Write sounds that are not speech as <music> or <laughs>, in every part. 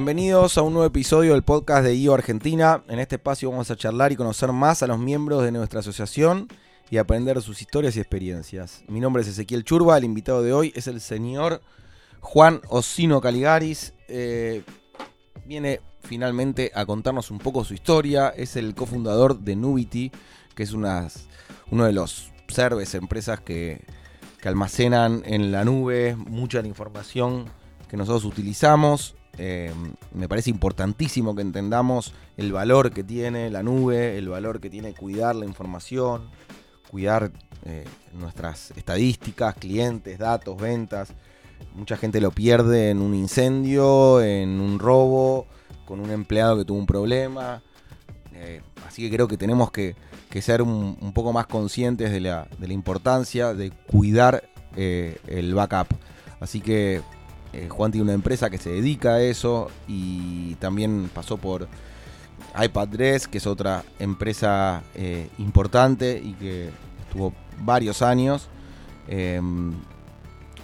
Bienvenidos a un nuevo episodio del podcast de IO Argentina. En este espacio vamos a charlar y conocer más a los miembros de nuestra asociación y aprender sus historias y experiencias. Mi nombre es Ezequiel Churba, el invitado de hoy es el señor Juan Osino Caligaris. Eh, viene finalmente a contarnos un poco su historia. Es el cofundador de Nubity, que es uno de los serves, empresas que, almacenan en la nube mucha información que nosotros utilizamos. Eh, me parece importantísimo que entendamos el valor que tiene la nube, el valor que tiene cuidar la información, cuidar eh, nuestras estadísticas, clientes, datos, ventas. Mucha gente lo pierde en un incendio, en un robo, con un empleado que tuvo un problema. Eh, así que creo que tenemos que, ser un, poco más conscientes de la, de la importancia de cuidar el backup. Así que eh, Juan tiene una empresa que se dedica a eso y también pasó por iPadRes, que es otra empresa eh, importante y que estuvo varios años. Em,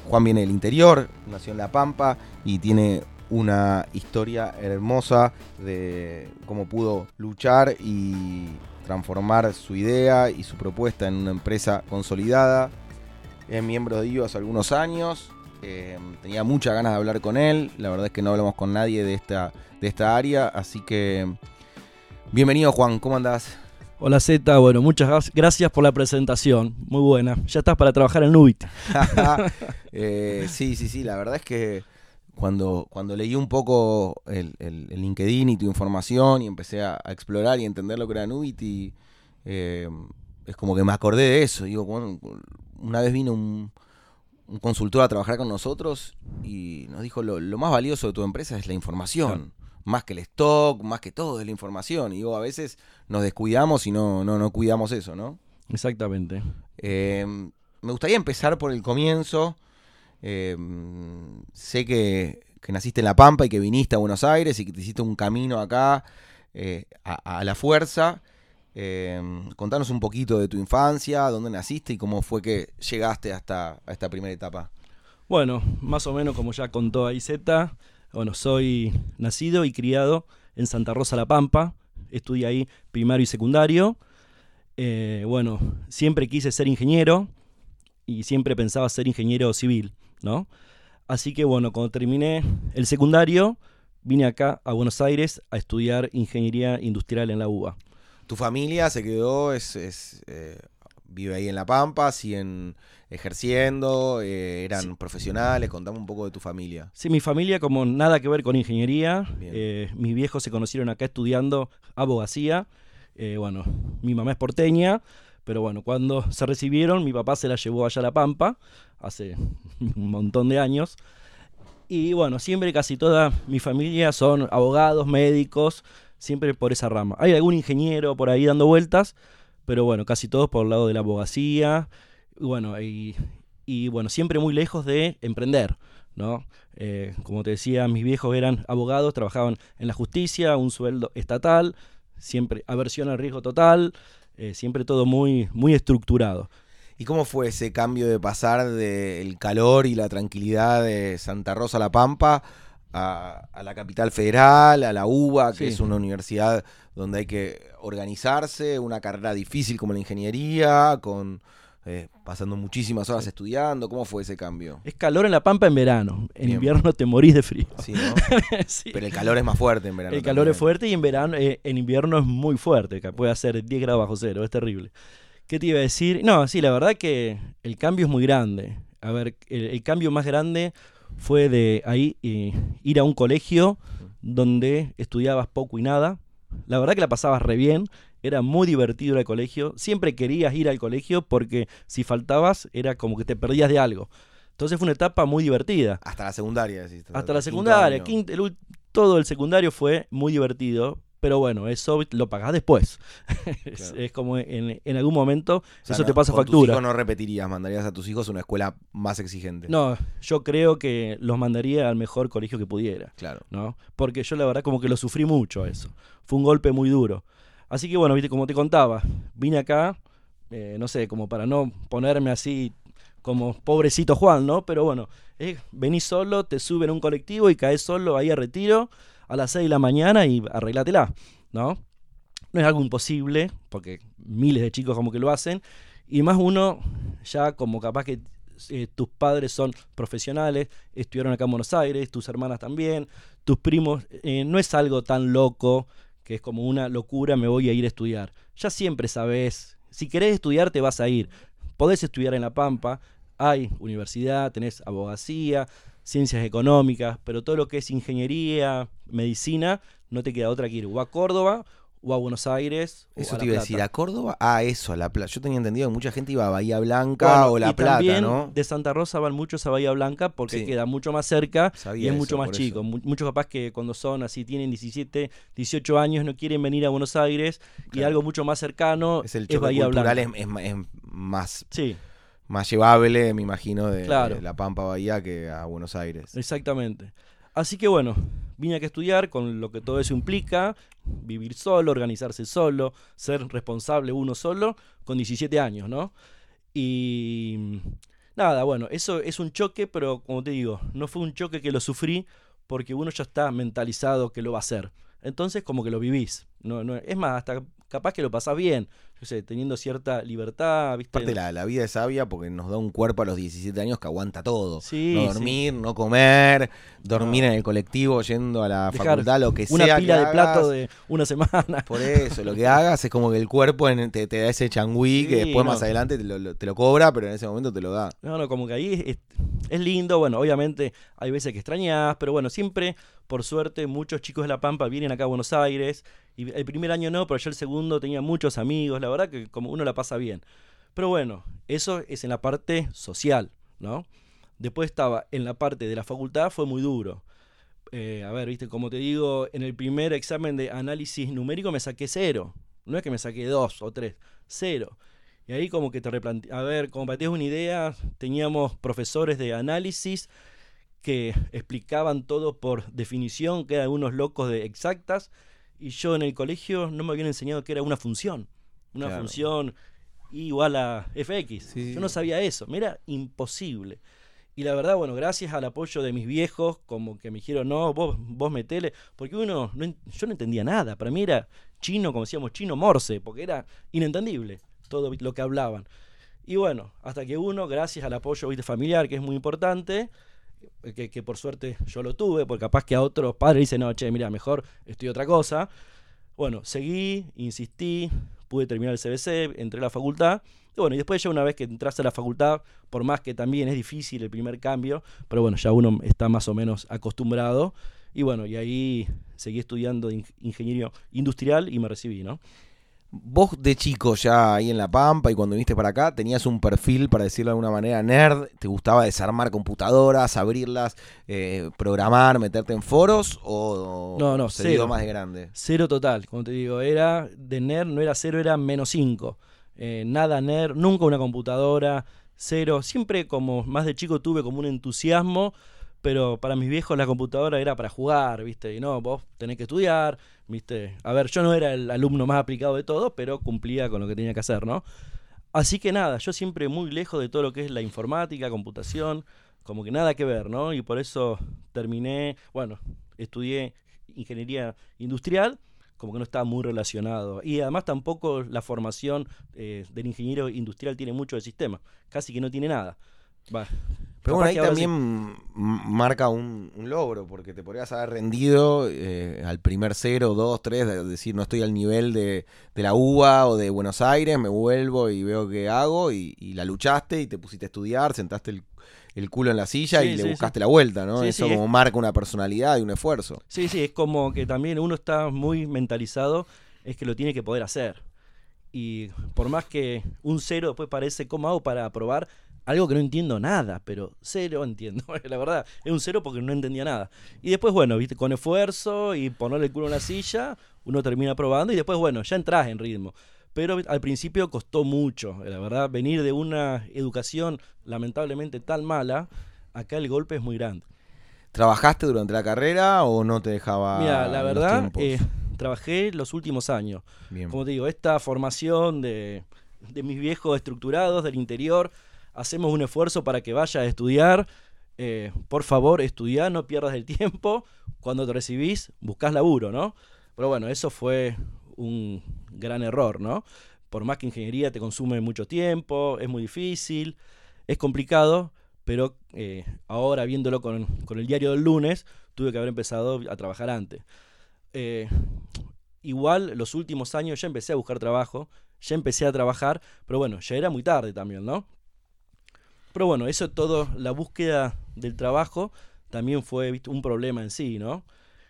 Juan viene del interior, nació en La Pampa y tiene una historia hermosa de cómo pudo luchar y transformar su idea y su propuesta en una empresa consolidada. Es miembro de IO hace algunos años eh, tenía muchas ganas de hablar con él. La verdad es que no hablamos con nadie de esta, de esta área. Así que bienvenido Juan, ¿cómo andás? Hola Z, bueno, muchas gracias por la presentación. Muy buena. Ya estás para trabajar en Nubit. <laughs> <laughs> Eh, sí, sí, sí. La verdad es que cuando, cuando leí un poco el, LinkedIn y tu información y empecé a, explorar y entender lo que era Nubit, y, eh, es como que me acordé de eso. Digo, una vez vino un, un consultor a trabajar con nosotros y nos dijo lo, más valioso de tu empresa es la información. Más que el stock, más que todo es la información. Y a veces nos descuidamos y no, no, no cuidamos eso, ¿no? Exactamente. Em, me gustaría empezar por el comienzo. Em, sé que, naciste en La Pampa y que viniste a Buenos Aires y que te hiciste un camino acá eh, a, a la fuerza. Eh, contanos un poquito de tu infancia, dónde naciste y cómo fue que llegaste hasta esta primera etapa. Bueno, más o menos como ya contó Z, bueno, soy nacido y criado en Santa Rosa La Pampa, estudié ahí primario y secundario. Eh, bueno, siempre quise ser ingeniero y siempre pensaba ser ingeniero civil, ¿no? Así que bueno, cuando terminé el secundario, vine acá a Buenos Aires a estudiar ingeniería industrial en la UBA. Tu familia se quedó, es, eh, vive ahí en La Pampa, siguen ejerciendo, eh, eran profesionales, contame un poco de tu familia. Sí, mi familia como nada que ver con ingeniería, eh, mis viejos se conocieron acá estudiando abogacía, bueno, mi mamá es porteña, pero bueno, cuando se recibieron, mi papá se la llevó allá a La Pampa, hace un montón de años, y bueno, siempre casi toda mi familia son abogados, médicos, siempre por esa rama. Hay algún ingeniero por ahí dando vueltas, pero bueno, casi todos por el lado de la abogacía, bueno, y, y bueno, siempre muy lejos de emprender, ¿no? Eh, como te decía, mis viejos eran abogados, trabajaban en la justicia, un sueldo estatal, siempre aversión al riesgo total, eh, siempre todo muy, muy estructurado. ¿Y cómo fue ese cambio de pasar del calor y la tranquilidad de Santa Rosa a La Pampa a, la capital federal, a la UBA, que es una universidad donde hay que organizarse, una carrera difícil como la ingeniería, con eh, pasando muchísimas horas estudiando. ¿Cómo fue ese cambio? Es calor en La Pampa en verano. En invierno te morís de frío. Sí, <laughs> ¿no? Pero el calor es más fuerte en verano. El calor es fuerte y en verano, eh, en invierno es muy fuerte. Que puede hacer 10 grados bajo cero. Es terrible. ¿Qué te iba a decir? No, sí, la verdad que el cambio es muy grande. A ver, el cambio más grande fue de ahí eh, ir a un colegio donde estudiabas poco y nada. La verdad que la pasabas re bien, era muy divertido el colegio, siempre querías ir al colegio porque si faltabas era como que te perdías de algo. Entonces fue una etapa muy divertida. Hasta la secundaria, Hasta la secundaria, todo el secundario fue muy divertido, pero bueno, eso lo pagás después. <laughs> es, como en, algún momento eso te pasa factura. Tus no repetirías, mandarías a tus hijos a una escuela más exigente. No, yo creo que los mandaría al mejor colegio que pudiera. Claro. ¿no? Porque yo la verdad como que lo sufrí mucho eso. Fue un golpe muy duro. Así que bueno, viste, como te contaba, vine acá, eh, no sé, como para no ponerme así como pobrecito Juan, ¿no? Pero bueno, venís solo, te suben un colectivo y caes solo ahí a retiro a las 6 de la mañana y arreglátela, ¿no? No es algo imposible, porque miles de chicos como que lo hacen, y más uno ya como capaz que eh, tus padres son profesionales, estudiaron acá en Buenos Aires, tus hermanas también, tus primos, eh, no es algo tan loco que es como una locura, me voy a ir a estudiar. Ya siempre sabes, si querés estudiar te vas a ir. Podés estudiar en La Pampa, hay universidad, tenés abogacía, ciencias económicas, pero todo lo que es ingeniería, medicina, no te queda otra que ir o a Córdoba o a Buenos Aires. Eso te iba a decir, ¿a Córdoba? Ah, eso, a La Plata. Yo tenía entendido que mucha gente iba a Bahía Blanca o La Plata, ¿no? De Santa Rosa van muchos a Bahía Blanca porque queda mucho más cerca y es mucho más chico. Muchos papás que cuando son así, tienen 17, 18 años, no quieren venir a Buenos Aires y algo mucho más cercano es, el Bahía Blanca. Es, es, más. Más llevable, me imagino, de, La Pampa Bahía que a Buenos Aires. Exactamente. Así que bueno, vine a estudiar con lo que todo eso implica, vivir solo, organizarse solo, ser responsable uno solo, con 17 años, ¿no? Y nada, bueno, eso es un choque, pero como te digo, no fue un choque que lo sufrí porque uno ya está mentalizado que lo va a hacer. Entonces como que lo vivís. No, no, es más, hasta capaz que lo pasás bien yo sé, teniendo cierta libertad, ¿viste? Aparte la, la, vida es sabia porque nos da un cuerpo a los 17 años que aguanta todo. no dormir, no comer, dormir en el colectivo, yendo a la facultad, lo que sea. Una pila de plato de una semana. Por eso, lo que hagas es como que el cuerpo te, da ese changüí que después más adelante te lo, te lo, cobra, pero en ese momento te lo da. No, no, como que ahí es, es lindo. Bueno, obviamente hay veces que extrañas, pero bueno, siempre, por suerte, muchos chicos de La Pampa vienen acá a Buenos Aires y el primer año no, pero yo el segundo tenía muchos amigos, la verdad que como uno la pasa bien. Pero bueno, eso es en la parte social, ¿no? Después estaba en la parte de la facultad, fue muy duro. Eh, a ver, viste, como te digo, en el primer examen de análisis numérico me saqué cero. No es que me saqué dos o tres, cero. Y ahí como que te replanteé, a ver, como para una idea, teníamos profesores de análisis que explicaban todo por definición, que eran unos locos de exactas, y yo en el colegio no me habían enseñado que era una función. Una función igual a fx. Yo no sabía eso, me era imposible. Y la verdad, bueno, gracias al apoyo de mis viejos, como que me dijeron, no, vos, vos metele, porque uno, no, yo no entendía nada, para mí era chino, como decíamos, chino morse, porque era inentendible todo lo que hablaban. Y bueno, hasta que uno, gracias al apoyo familiar, que es muy importante, que, por suerte yo lo tuve, porque capaz que a otros padres dicen, no, che, mira, mejor estoy otra cosa. Bueno, seguí, insistí, pude terminar el CBC, entré a la facultad. Y bueno, y después ya una vez que entraste a la facultad, por más que también es difícil el primer cambio, pero bueno, ya uno está más o menos acostumbrado. Y bueno, y ahí seguí estudiando ingeniería industrial y me recibí, ¿no? Vos de chico ya ahí en La Pampa y cuando viniste para acá, tenías un perfil, para decirlo de alguna manera, nerd. ¿Te gustaba desarmar computadoras, abrirlas, eh, programar, meterte en foros? ¿O no, no, cero, más de grande? Cero total, como te digo, era de nerd, no era cero, era menos cinco. Eh, nada nerd, nunca una computadora, cero. Siempre como más de chico tuve como un entusiasmo pero para mis viejos la computadora era para jugar, ¿viste? Y no, vos tenés que estudiar, ¿viste? A ver, yo no era el alumno más aplicado de todo, pero cumplía con lo que tenía que hacer, ¿no? Así que nada, yo siempre muy lejos de todo lo que es la informática, computación, como que nada que ver, ¿no? Y por eso terminé, bueno, estudié ingeniería industrial, como que no estaba muy relacionado. Y además tampoco la formación eh, del ingeniero industrial tiene mucho de sistema, casi que no tiene nada. Pero bueno, ahí también marca un, logro, porque te podrías haber rendido eh, al primer cero, dos, tres, decir no estoy al nivel de, la UBA o de Buenos Aires, me vuelvo y veo qué hago, y, la luchaste y te pusiste a estudiar, sentaste el, culo en la silla y le buscaste la vuelta, ¿no? Eso como marca una personalidad y un esfuerzo. Sí, sí, es como que también uno está muy mentalizado, es que lo tiene que poder hacer. Y por más que un cero después parece, ¿cómo hago para aprobar? Algo que no entiendo nada, pero cero entiendo. <laughs> la verdad, es un cero porque no entendía nada. Y después, bueno, viste, con esfuerzo y ponerle el culo en la silla, uno termina probando y después, bueno, ya entras en ritmo. Pero al principio costó mucho, la verdad, venir de una educación lamentablemente tan mala, acá el golpe es muy grande. ¿Trabajaste durante la carrera o no te dejaba? Mira, la verdad, eh, trabajé los últimos años. Como te digo, esta formación de, de mis viejos estructurados del interior, hacemos un esfuerzo para que vaya a estudiar. eh, por favor, estudia, no pierdas el tiempo, cuando te recibís, buscas laburo, ¿no? Pero bueno, eso fue un gran error, ¿no? Por más que ingeniería te consume mucho tiempo, es muy difícil, es complicado, pero eh, ahora viéndolo con, el diario del lunes, tuve que haber empezado a trabajar antes. Eh, igual, los últimos años ya empecé a buscar trabajo, ya empecé a trabajar, pero bueno, ya era muy tarde también, ¿no? Pero bueno, eso todo, la búsqueda del trabajo también fue un problema en sí, ¿no?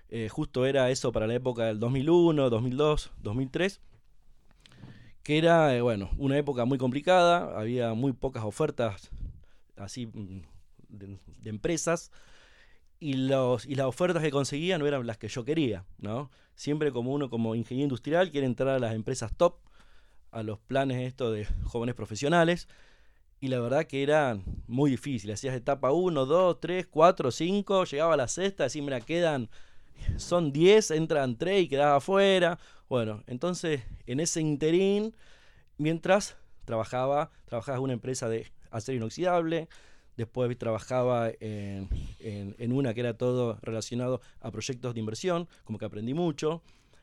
Eh, justo era eso para la época del 2001, 2002, 2003, que era, bueno, una época muy complicada, había muy pocas ofertas así mm, de, empresas y, los, y las ofertas que conseguía no eran las que yo quería, ¿no? Siempre como uno como ingeniero industrial quiere entrar a las empresas top, a los planes estos de jóvenes profesionales, y la verdad que era muy difícil. Hacías etapa 1, 2, 3, 4, 5, llegaba a la sexta, así me quedan, son 10, entran 3 y quedaba afuera. Bueno, entonces en ese interín, mientras trabajaba, trabajaba en una empresa de acero inoxidable, después trabajaba en, en, una que era todo relacionado a proyectos de inversión, como que aprendí mucho,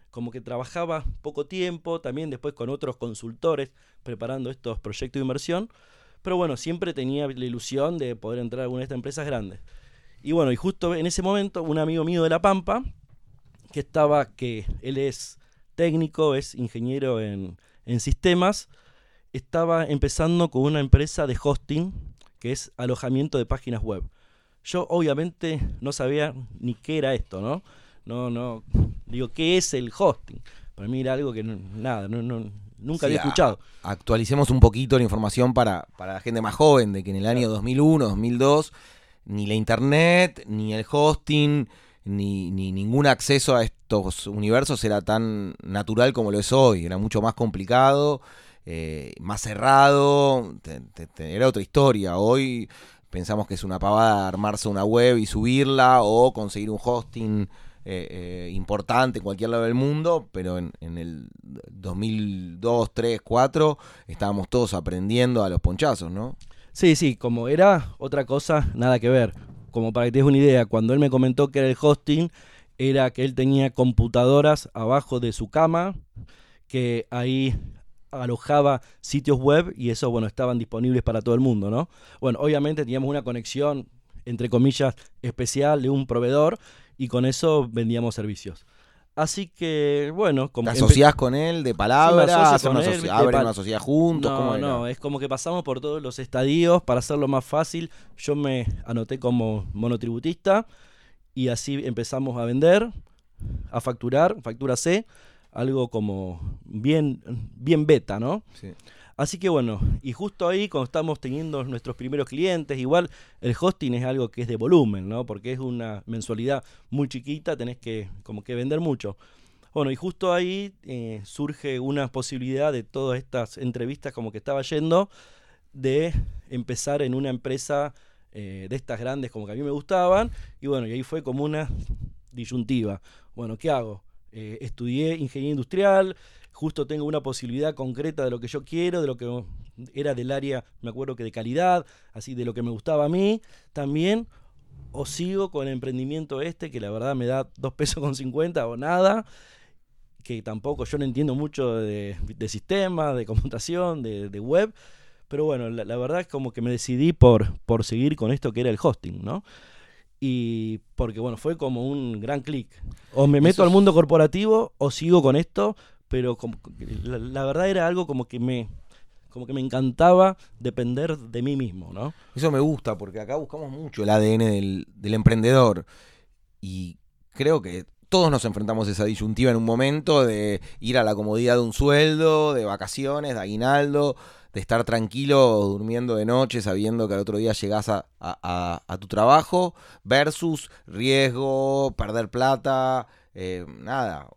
como que trabajaba poco tiempo, también después con otros consultores preparando estos proyectos de inversión, pero bueno, siempre tenía la ilusión de poder entrar a alguna de estas empresas grandes. Y bueno, y justo en ese momento, un amigo mío de La Pampa, que estaba, que él es técnico, es ingeniero en, en sistemas, estaba empezando con una empresa de hosting, que es alojamiento de páginas web. Yo obviamente no sabía ni qué era esto, ¿no? No, no, digo, ¿qué es el hosting? Para mí era algo que nada, no, no, nunca había escuchado. actualicemos un poquito la información para, para la gente más joven, de que en el año 2001, 2002, ni la internet, ni el hosting, ni, ni, ningún acceso a estos universos era tan natural como lo es hoy, era mucho más complicado eh, más cerrado, era otra historia. Hoy pensamos que es una pavada armarse una web y subirla o conseguir un hosting eh, eh, importante en cualquier lado del mundo, pero en, el 2002, 3, 4 estábamos todos aprendiendo a los ponchazos, ¿no? Sí, sí, como era otra cosa, nada que ver. Como para que te des una idea, cuando él me comentó que era el hosting, era que él tenía computadoras abajo de su cama, que ahí alojaba sitios web y eso, bueno, estaban disponibles para todo el mundo, ¿no? Bueno, obviamente teníamos una conexión, entre comillas, especial de un proveedor y con eso vendíamos servicios. Así que, bueno, como... ¿Te asociás con él de palabras? Sí, ¿Abren una sociedad juntos? No, no, es como que pasamos por todos los estadios para hacerlo más fácil. Yo me anoté como monotributista y así empezamos a vender, a facturar, factura C algo como bien, bien beta, ¿no? Sí. Así que bueno, y justo ahí cuando estamos teniendo nuestros primeros clientes, igual el hosting es algo que es de volumen, ¿no? Porque es una mensualidad muy chiquita, tenés que como que vender mucho. Bueno, y justo ahí eh, surge una posibilidad de todas estas entrevistas como que estaba yendo de empezar en una empresa eh, de estas grandes como que a mí me gustaban. Y bueno, y ahí fue como una disyuntiva. Bueno, ¿qué hago? Eh, estudié ingeniería industrial, justo tengo una posibilidad concreta de lo que yo quiero, de lo que era del área, me acuerdo que de calidad, así de lo que me gustaba a mí, también, o sigo con el emprendimiento este, que la verdad me da dos pesos con 50 o nada, que tampoco yo no entiendo mucho de, sistemas, de computación, de, web, pero bueno, la, la, verdad es como que me decidí por, por seguir con esto que era el hosting, ¿no? y porque bueno, fue como un gran clic. O me meto al mundo corporativo o sigo con esto, pero la, verdad era algo como que me como que me encantaba depender de mí mismo, ¿no? Eso me gusta porque acá buscamos mucho el ADN del, emprendedor y creo que todos nos enfrentamos a esa disyuntiva en un momento de ir a la comodidad de un sueldo, de vacaciones, de aguinaldo, de estar tranquilo durmiendo de noche sabiendo que al otro día llegás a, tu trabajo, versus riesgo, perder plata, eh, nada,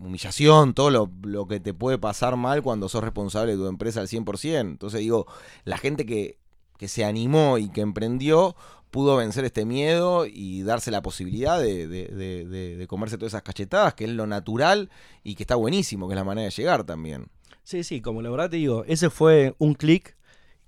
humillación, todo lo, lo, que te puede pasar mal cuando sos responsable de tu empresa al 100%. Entonces digo, la gente que, que se animó y que emprendió pudo vencer este miedo y darse la posibilidad de, de, comerse todas esas cachetadas, que es lo natural y que está buenísimo, que es la manera de llegar también. Sí, sí, como la verdad te digo, ese fue un clic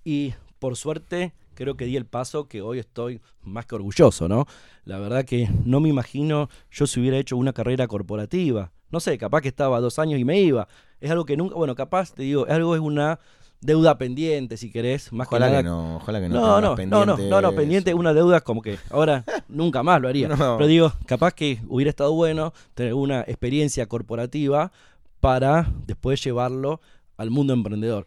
y por suerte creo que di el paso que hoy estoy más que orgulloso, ¿no? La verdad que no me imagino yo si hubiera hecho una carrera corporativa. No sé, capaz que estaba dos años y me iba. Es algo que nunca, bueno, capaz, te digo, algo es una deuda pendiente, si querés, más ojalá que nada. Que no, ojalá que no. No, no, no, no, no, no, pendiente una deuda como que ahora <laughs> nunca más lo haría. Pero digo, capaz que hubiera estado bueno tener una experiencia corporativa para después llevarlo al mundo emprendedor.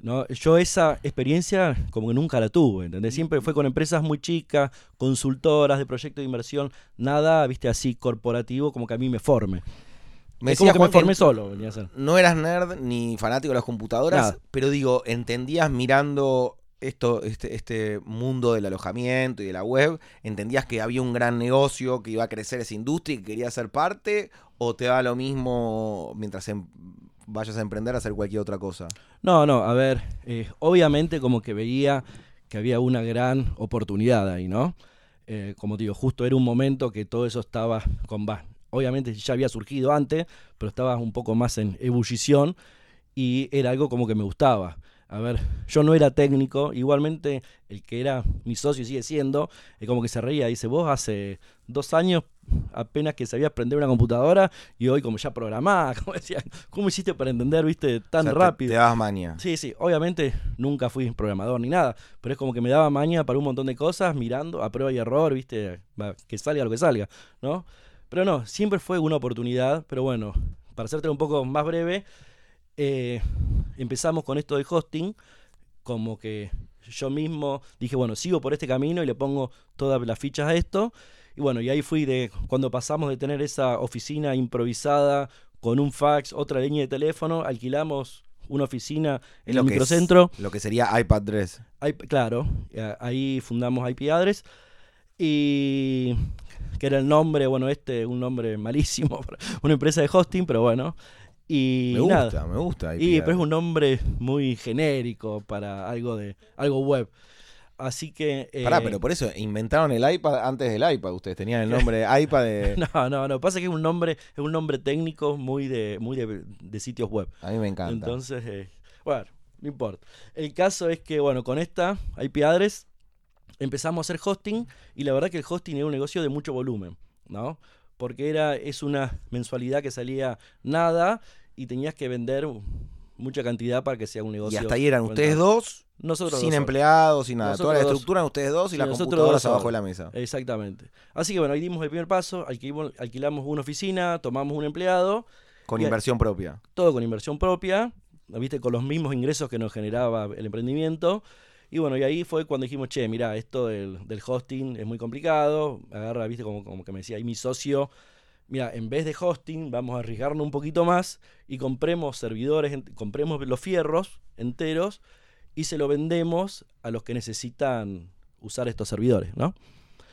¿no? Yo esa experiencia como que nunca la tuve, ¿entendés? Siempre fue con empresas muy chicas, consultoras de proyectos de inversión, nada, viste, así corporativo como que a mí me forme. Me es como que me formé solo, venía a ser. No eras nerd ni fanático de las computadoras, pero digo, entendías mirando esto, este, este mundo del alojamiento y de la web, entendías que había un gran negocio, que iba a crecer esa industria y que querías ser parte, o te da lo mismo mientras em, vayas a emprender a hacer cualquier otra cosa? No, no, a ver, eh, obviamente como que veía que había una gran oportunidad ahí, ¿no? Eh, como digo, justo era un momento que todo eso estaba con obviamente ya había surgido antes, pero estaba un poco más en ebullición y era algo como que me gustaba. A ver, yo no era técnico, igualmente el que era mi socio sigue siendo, es como que se reía, dice, vos hace dos años apenas que sabías aprender una computadora y hoy como ya programás, <laughs> como decía, ¿cómo hiciste para entender, viste, tan rápido? Te, te dabas maña. Sí, sí, obviamente nunca fui programador ni nada, pero es como que me daba maña para un montón de cosas, mirando a prueba y error, viste, que salga lo que salga, ¿no? Pero no, siempre fue una oportunidad, pero bueno, para hacerte un poco más breve, eh, empezamos con esto de hosting, como que yo mismo dije, bueno, sigo por este camino y le pongo todas las fichas a esto. Y bueno, y ahí fui de cuando pasamos de tener esa oficina improvisada con un fax, otra línea de teléfono, alquilamos una oficina en el microcentro. lo que sería iPad Address. claro, ahí fundamos IP Address. Y que era el nombre, bueno, este un nombre malísimo, <laughs> una empresa de hosting, pero bueno. Y me gusta, me gusta. Y, pero es un nombre muy genérico para algo de algo web. Así que. Eh, Pará, pero por eso inventaron el iPad antes del iPad. Ustedes tenían el nombre de <laughs> iPad de. no, no, no. Pasa que es un nombre, es un nombre técnico muy de, muy de, sitios web. A mí me encanta. Entonces, eh, bueno, no importa. El caso es que, bueno, con esta IP address empezamos a hacer hosting y la verdad que el hosting era un negocio de mucho volumen, ¿no? Porque era, es una mensualidad que salía nada y tenías que vender mucha cantidad para que sea un negocio. Y hasta ahí eran ustedes dos, nosotros sin empleados, sin nada. Toda la estructura ustedes dos y las computadoras abajo de la mesa. Exactamente. Así que bueno, ahí dimos el primer paso, alquilamos una oficina, tomamos un empleado. Con inversión propia. Todo con inversión propia, viste, con los mismos ingresos que nos generaba el emprendimiento. Y bueno, y ahí fue cuando dijimos, che, mira, esto del, hosting es muy complicado. Agarra, viste, como, como que me decía ahí mi socio, mira, en vez de hosting, vamos a arriesgarnos un poquito más y compremos servidores, compremos los fierros enteros y se lo vendemos a los que necesitan usar estos servidores, ¿no?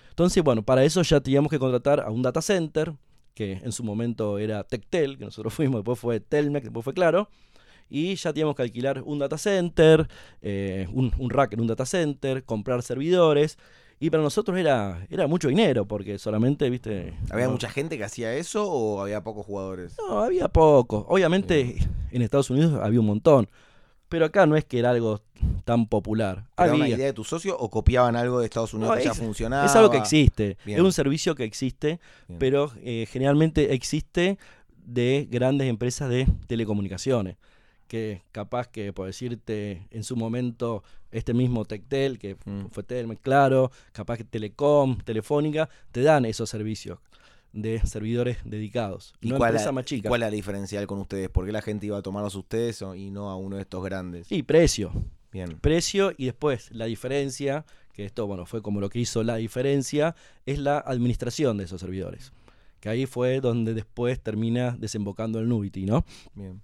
Entonces, bueno, para eso ya teníamos que contratar a un data center, que en su momento era Tectel, que nosotros <laughs> fuimos, después fue Telmec, después fue Claro y ya teníamos que alquilar un data center, eh, un, rack en un data center, comprar servidores. Y para nosotros era, era mucho dinero, porque solamente, viste... ¿Había mucha gente que hacía eso o había pocos jugadores? No, había pocos. Obviamente en Estados Unidos había un montón. Pero acá no es que era algo tan popular. ¿Era una idea de tu socio o copiaban algo de Estados Unidos que ya funcionaba? Es algo que existe. Es un servicio que existe, pero eh, generalmente existe de grandes empresas de telecomunicaciones que capaz que, por decirte, en su momento, este mismo Tectel, que mm. fue Telme, claro, capaz que Telecom, Telefónica, te dan esos servicios de servidores dedicados. ¿Y cuál, es más chica. cuál es la diferencial con ustedes? ¿Por qué la gente iba a tomarlos ustedes y no a uno de estos grandes? Sí, precio. Bien. Precio y después la diferencia, que esto bueno fue como lo que hizo la diferencia, es la administración de esos servidores. Que ahí fue donde después termina desembocando el Nubity, ¿no? Bien.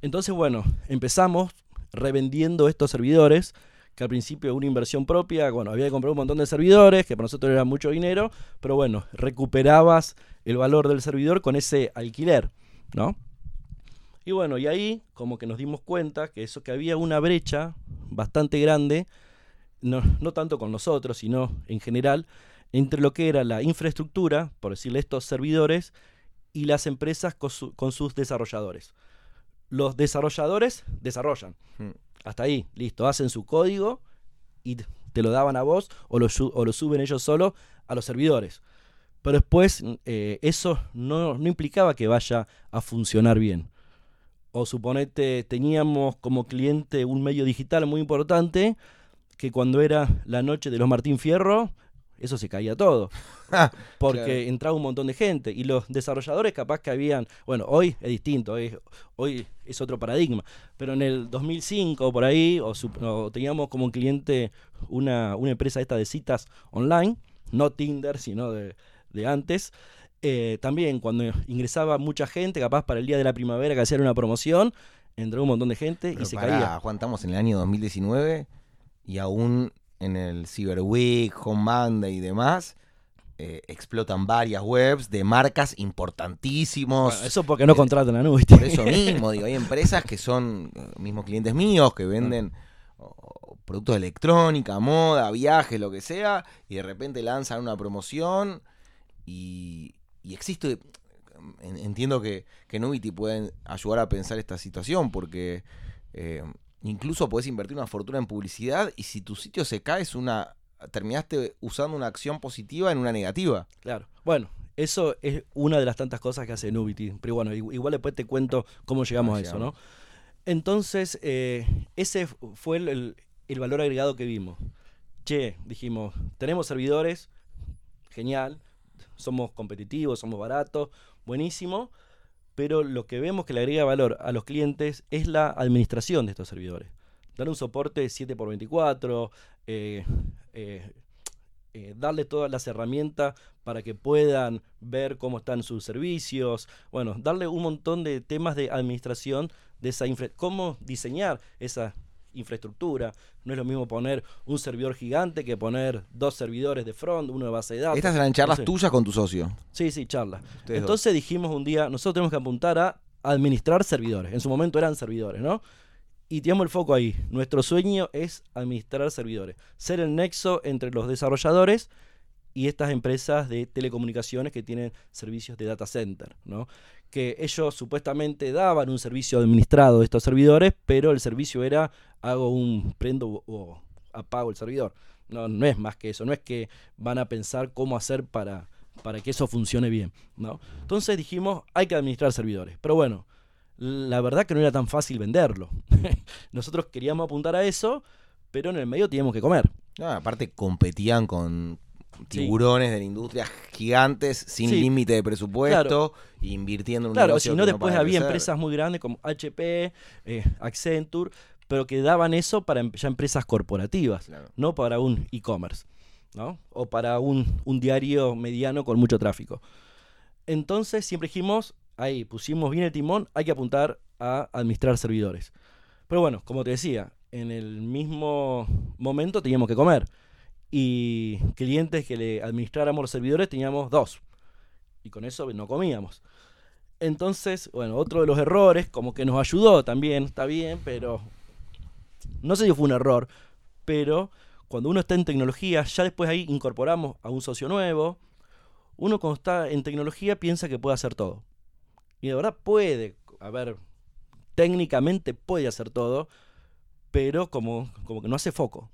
Entonces, bueno, empezamos revendiendo estos servidores, que al principio una inversión propia, bueno, había que comprar un montón de servidores, que para nosotros era mucho dinero, pero bueno, recuperabas el valor del servidor con ese alquiler, ¿no? Y bueno, y ahí como que nos dimos cuenta que eso que había una brecha bastante grande, no, no tanto con nosotros, sino en general, entre lo que era la infraestructura, por decirle estos servidores, y las empresas con sus desarrolladores los desarrolladores desarrollan. Hmm. Hasta ahí, listo, hacen su código y te lo daban a vos o lo, o lo suben ellos solos a los servidores. Pero después eh, eso no, no implicaba que vaya a funcionar bien. O suponete, teníamos como cliente un medio digital muy importante que cuando era la noche de los Martín Fierro, eso se caía todo. <laughs> porque entraba un montón de gente. Y los desarrolladores capaz que habían, bueno, hoy es distinto, hoy, es otro paradigma. Pero en el 2005 por ahí, o, teníamos como cliente una, una empresa esta de citas online, no Tinder, sino de, de antes. Eh, también cuando ingresaba mucha gente, capaz para el día de la primavera que hacían una promoción, entró un montón de gente y se caía. Juan, estamos en el año 2019 y aún en el Cyber Week, Home Monday y demás, eh, explotan varias webs de marcas importantísimos. eso porque no contratan a Nubis. Por eso mismo, digo, hay empresas que son eh, mismos clientes míos que venden productos de electrónica, moda, viajes, lo que sea, y de repente lanzan una promoción y, existe, entiendo que, que Nubity pueden ayudar a pensar esta situación, porque eh, incluso puedes invertir una fortuna en publicidad y si tu sitio se cae es una terminaste usando una acción positiva en una negativa. Claro. Bueno, eso es una de las tantas cosas que hace Nubity. Pero bueno, igual después te cuento cómo llegamos a eso, ¿no? Entonces, eh, ese fue el, el, valor agregado que vimos. Che, dijimos, tenemos servidores, genial, somos competitivos, somos baratos, buenísimo, pero lo que vemos que le agrega valor a los clientes es la administración de estos servidores. Dar un soporte 7x24, eh, eh, eh, darle todas las herramientas para que puedan ver cómo están sus servicios, bueno, darle un montón de temas de administración de esa cómo diseñar esa infraestructura. No es lo mismo poner un servidor gigante que poner dos servidores de front, uno de base de datos. Estas eran charlas tuyas con tu socio. Sí, sí, charlas. Entonces dijimos un día, nosotros tenemos que apuntar a administrar servidores. En su momento eran servidores, ¿no? Y teníamos el foco ahí. Nuestro sueño es administrar servidores. Ser el nexo entre los desarrolladores y estas empresas de telecomunicaciones que tienen servicios de data center, ¿no? Que ellos supuestamente daban un servicio administrado de estos servidores, pero el servicio era hago un prendo o apago el servidor. No, no es más que eso, no es que van a pensar cómo hacer para, para que eso funcione bien. ¿no? Entonces dijimos, hay que administrar servidores. Pero bueno, la verdad que no era tan fácil venderlo. <laughs> Nosotros queríamos apuntar a eso, pero en el medio teníamos que comer. aparte competían con tiburones de la industria gigantes sin límite de presupuesto invirtiendo en un claro si no después había empresas muy grandes como HP eh, Accenture pero que daban eso para em, ya empresas corporativas no para un e-commerce ¿no? o para un, un diario mediano con mucho tráfico. Entonces siempre dijimos ahí pusimos bien el timón hay que apuntar a administrar servidores. Pero bueno como te decía en el mismo momento teníamos que comer y clientes que le administráramos los servidores teníamos dos. Y con eso no comíamos. Entonces, bueno, otro de los errores, como que nos ayudó también, está bien, pero no sé si fue un error, pero cuando uno está en tecnología, ya después ahí incorporamos a un socio nuevo, uno cuando está en tecnología piensa que puede hacer todo. Y de verdad puede, a ver, técnicamente puede hacer todo, pero como, como que no hace foco.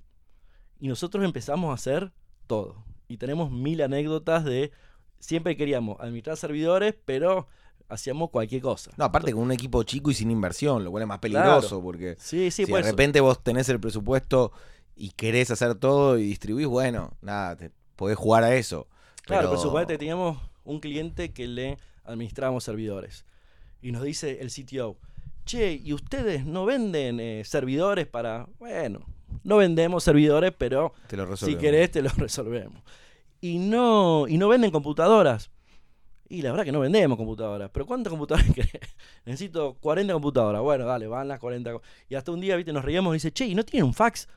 Y nosotros empezamos a hacer todo. Y tenemos mil anécdotas de siempre queríamos administrar servidores, pero hacíamos cualquier cosa. No, aparte con un equipo chico y sin inversión, lo cual es más peligroso porque sí, sí, si de repente vos tenés el presupuesto y querés hacer todo y distribuís, bueno, nada, te podés jugar a eso. Claro, pero suponete teníamos un cliente que le administrábamos servidores y nos dice el CTO, che, ¿y ustedes no venden eh, servidores para, bueno, no vendemos servidores, pero si querés te lo <laughs> resolvemos. Y no, y no venden computadoras. Y la verdad que no vendemos computadoras. Pero ¿cuántas computadoras <laughs> querés? Necesito 40 computadoras. Bueno, dale, van las 40. Y hasta un día, viste, nos reíamos y dice, che, ¿y no tienen un fax?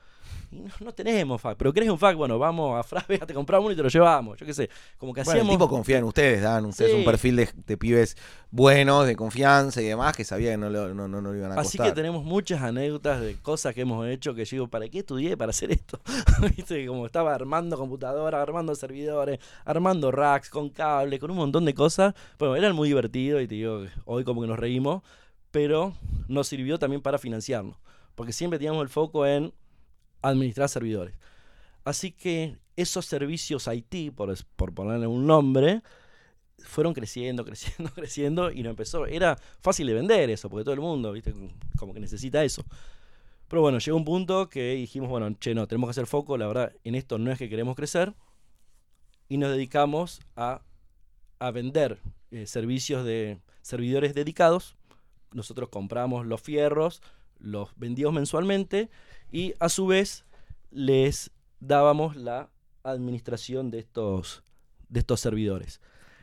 No, tenemos fax, pero querés un fax, bueno, vamos a Frave, <laughs> te compramos uno y te lo llevamos, yo qué sé. Como que hacíamos... el tipo confía en ustedes, dan ustedes un perfil de, pibes buenos, de confianza y demás, que sabía que no lo, no, no, iban a costar. Así que tenemos muchas anécdotas de cosas que hemos hecho que yo digo, ¿para qué estudié para hacer esto? <laughs> ¿Viste? Como estaba armando computadoras, armando servidores, armando racks con cable, con un montón de cosas. Bueno, eran muy divertidos y te digo, hoy como que nos reímos, pero nos sirvió también para financiarnos. Porque siempre teníamos el foco en administrar servidores. Así que esos servicios IT, por, ponerle un nombre, fueron creciendo, <laughs> creciendo, creciendo y no empezó. Era fácil de vender eso, porque todo el mundo, viste, como que necesita eso. Pero bueno, llegó un punto que dijimos, bueno, che, no, tenemos que hacer foco, la verdad, en esto no es que queremos crecer, y nos dedicamos a, a vender eh, servicios de servidores dedicados. Nosotros compramos los fierros, los vendíamos mensualmente y a su vez les dábamos la administración de estos, de estos servidores.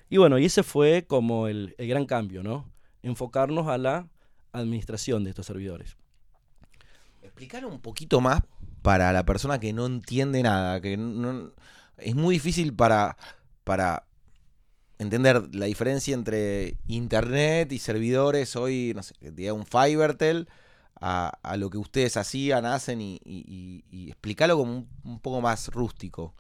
Y bueno, y ese fue como el, gran cambio, ¿no? Enfocarnos a la administración de estos servidores. Explicar un poquito más para la persona que no entiende nada, que es muy difícil para, para entender la diferencia entre internet y servidores hoy, no sé, un Fivertel a, a, lo que ustedes hacían, hacen y, y, explicarlo como un, poco más rústico.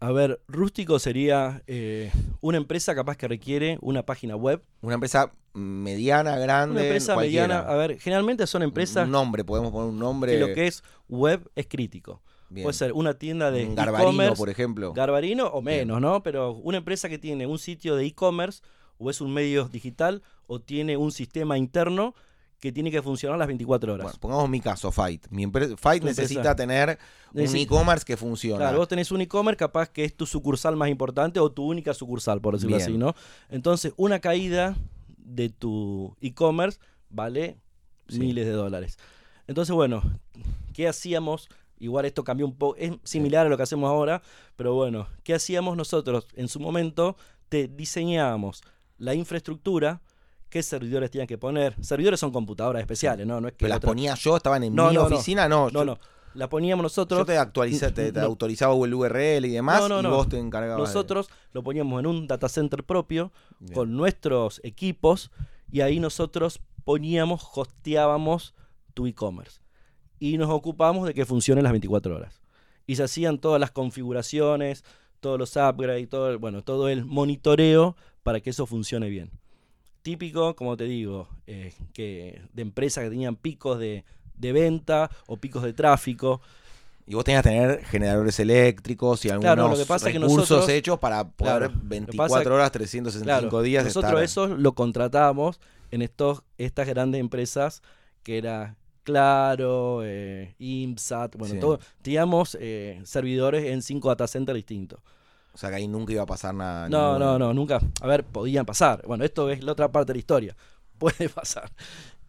A ver, rústico sería eh, una empresa capaz que requiere una página web. Una empresa mediana, grande. Una empresa mediana. A ver, generalmente son empresas. Un nombre, podemos poner un nombre. Que lo que es web es crítico. Puede ser una tienda de Garbarino, por ejemplo. Garbarino o menos, ¿no? Pero una empresa que tiene un sitio de e-commerce o es un medio digital o tiene un sistema interno que tiene que funcionar las 24 horas. Bueno, pongamos mi caso, Fight. Mi Fight necesita tener un e-commerce que funcione. Claro, vos tenés un e-commerce capaz que es tu sucursal más importante o tu única sucursal, por decirlo así, ¿no? Entonces, una caída de tu e-commerce vale miles de dólares. Entonces, bueno, ¿qué hacíamos? Igual esto cambió un poco, es similar a lo que hacemos ahora, pero bueno, ¿qué hacíamos nosotros? En su momento te diseñábamos la infraestructura, qué servidores tenían que poner. Servidores son computadoras especiales, ¿no? no es que las ponía yo, estaban en mi oficina, no. No, no. La poníamos nosotros. Yo te actualicé, te, autorizaba el URL y demás, y vos te encargabas. Nosotros lo poníamos en un data center propio, con nuestros equipos, y ahí nosotros poníamos, hosteábamos tu e-commerce y nos ocupamos de que funcione las 24 horas. Y se hacían todas las configuraciones, todos los upgrades, todo el, bueno, todo el monitoreo para que eso funcione bien. Típico, como te digo, eh, que de empresas que tenían picos de, venta o picos de tráfico. Y vos tenías que tener generadores eléctricos y algunos recursos hechos para poder 24 horas, 365 días. Nosotros eso lo contratamos en estos, estas grandes empresas que era Claro, eh, IMSAT, bueno, todo, teníamos eh, servidores en cinco data centers distintos. O sea que ahí nunca iba a pasar nada. No, no, no, nunca. A ver, podían pasar. Bueno, esto es la otra parte de la historia. <laughs> Puede pasar.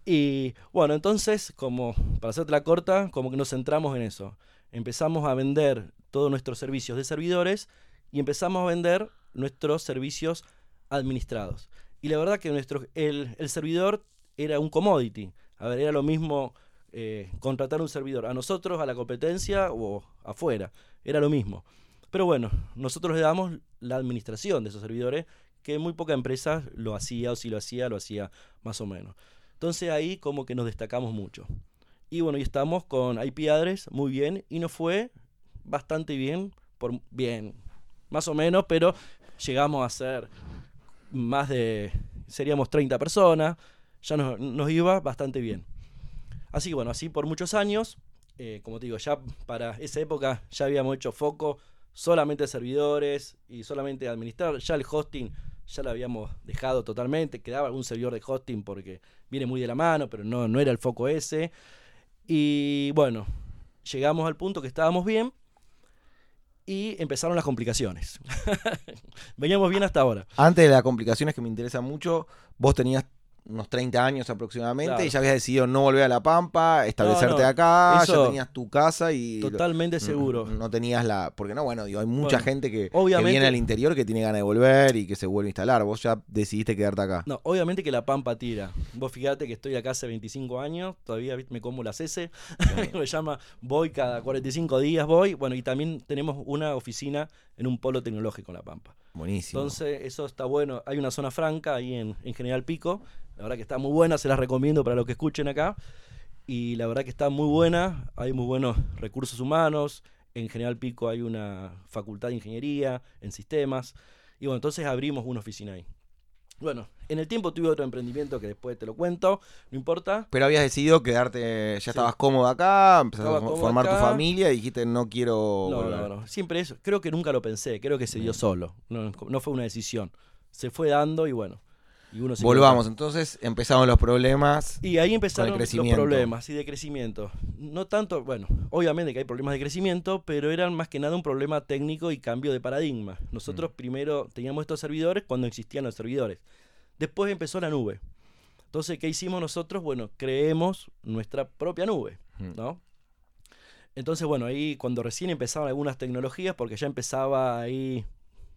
Y bueno, entonces, como para hacerte la corta, como que nos centramos en eso. Empezamos a vender todos nuestros servicios de servidores y empezamos a vender nuestros servicios administrados. Y la verdad que nuestro, el, el servidor era un commodity. A ver, era lo mismo eh, contratar un servidor a nosotros, a la competencia o afuera. Era lo mismo. Pero bueno, nosotros le damos la administración de esos servidores, que muy poca empresa lo hacía, o si lo hacía, lo hacía más o menos. Entonces ahí como que nos destacamos mucho. Y bueno, y estamos con IP muy bien, y nos fue bastante bien, por bien, más o menos, pero llegamos a ser más de, seríamos 30 personas, ya nos iba bastante bien. Así que bueno, así por muchos años, eh, como te digo, ya para esa época ya habíamos hecho foco solamente servidores y solamente administrar, ya el hosting ya lo habíamos dejado totalmente, quedaba algún servidor de hosting porque viene muy de la mano, pero no, no era el foco ese. Y bueno, llegamos al punto que estábamos bien y empezaron las complicaciones. <laughs> Veníamos bien hasta ahora. Antes de las complicaciones que me interesan mucho, vos tenías unos 30 años aproximadamente y ya habías decidido no volver a La Pampa, establecerte acá, ya tenías tu casa y... Totalmente seguro. No, tenías la... Porque no, bueno, digo, hay mucha gente que, viene al interior que tiene ganas de volver y que se vuelve a instalar. Vos ya decidiste quedarte acá. No, obviamente que La Pampa tira. Vos fíjate que estoy acá hace 25 años, todavía me como las S, <laughs> me llama, voy cada 45 días, voy. Bueno, y también tenemos una oficina en un polo tecnológico en La Pampa. Buenísimo. Entonces, eso está bueno. Hay una zona franca ahí en, en General Pico la verdad que está muy buena, se las recomiendo para los que escuchen acá. Y la verdad que está muy buena, hay muy buenos recursos humanos. En General Pico hay una facultad de ingeniería en sistemas. Y bueno, entonces abrimos una oficina ahí. Bueno, en el tiempo tuve otro emprendimiento que después te lo cuento, no importa. Pero habías decidido quedarte, ya estabas cómodo acá, empezaste a formar tu familia y dijiste no quiero. No, no, no. Siempre eso. Creo que nunca lo pensé, creo que se dio solo. no fue una decisión. Se fue dando y bueno. Volvamos, entonces empezaron los problemas. Y ahí empezaron los problemas y de crecimiento. No tanto, bueno, obviamente que hay problemas de crecimiento, pero eran más que nada un problema técnico y cambio de paradigma. Nosotros mm. primero teníamos estos servidores cuando existían los servidores. Después empezó la nube. Entonces, ¿qué hicimos nosotros? Bueno, creemos nuestra propia nube, mm. ¿no? Entonces, bueno, ahí cuando recién empezaban algunas tecnologías, porque ya empezaba ahí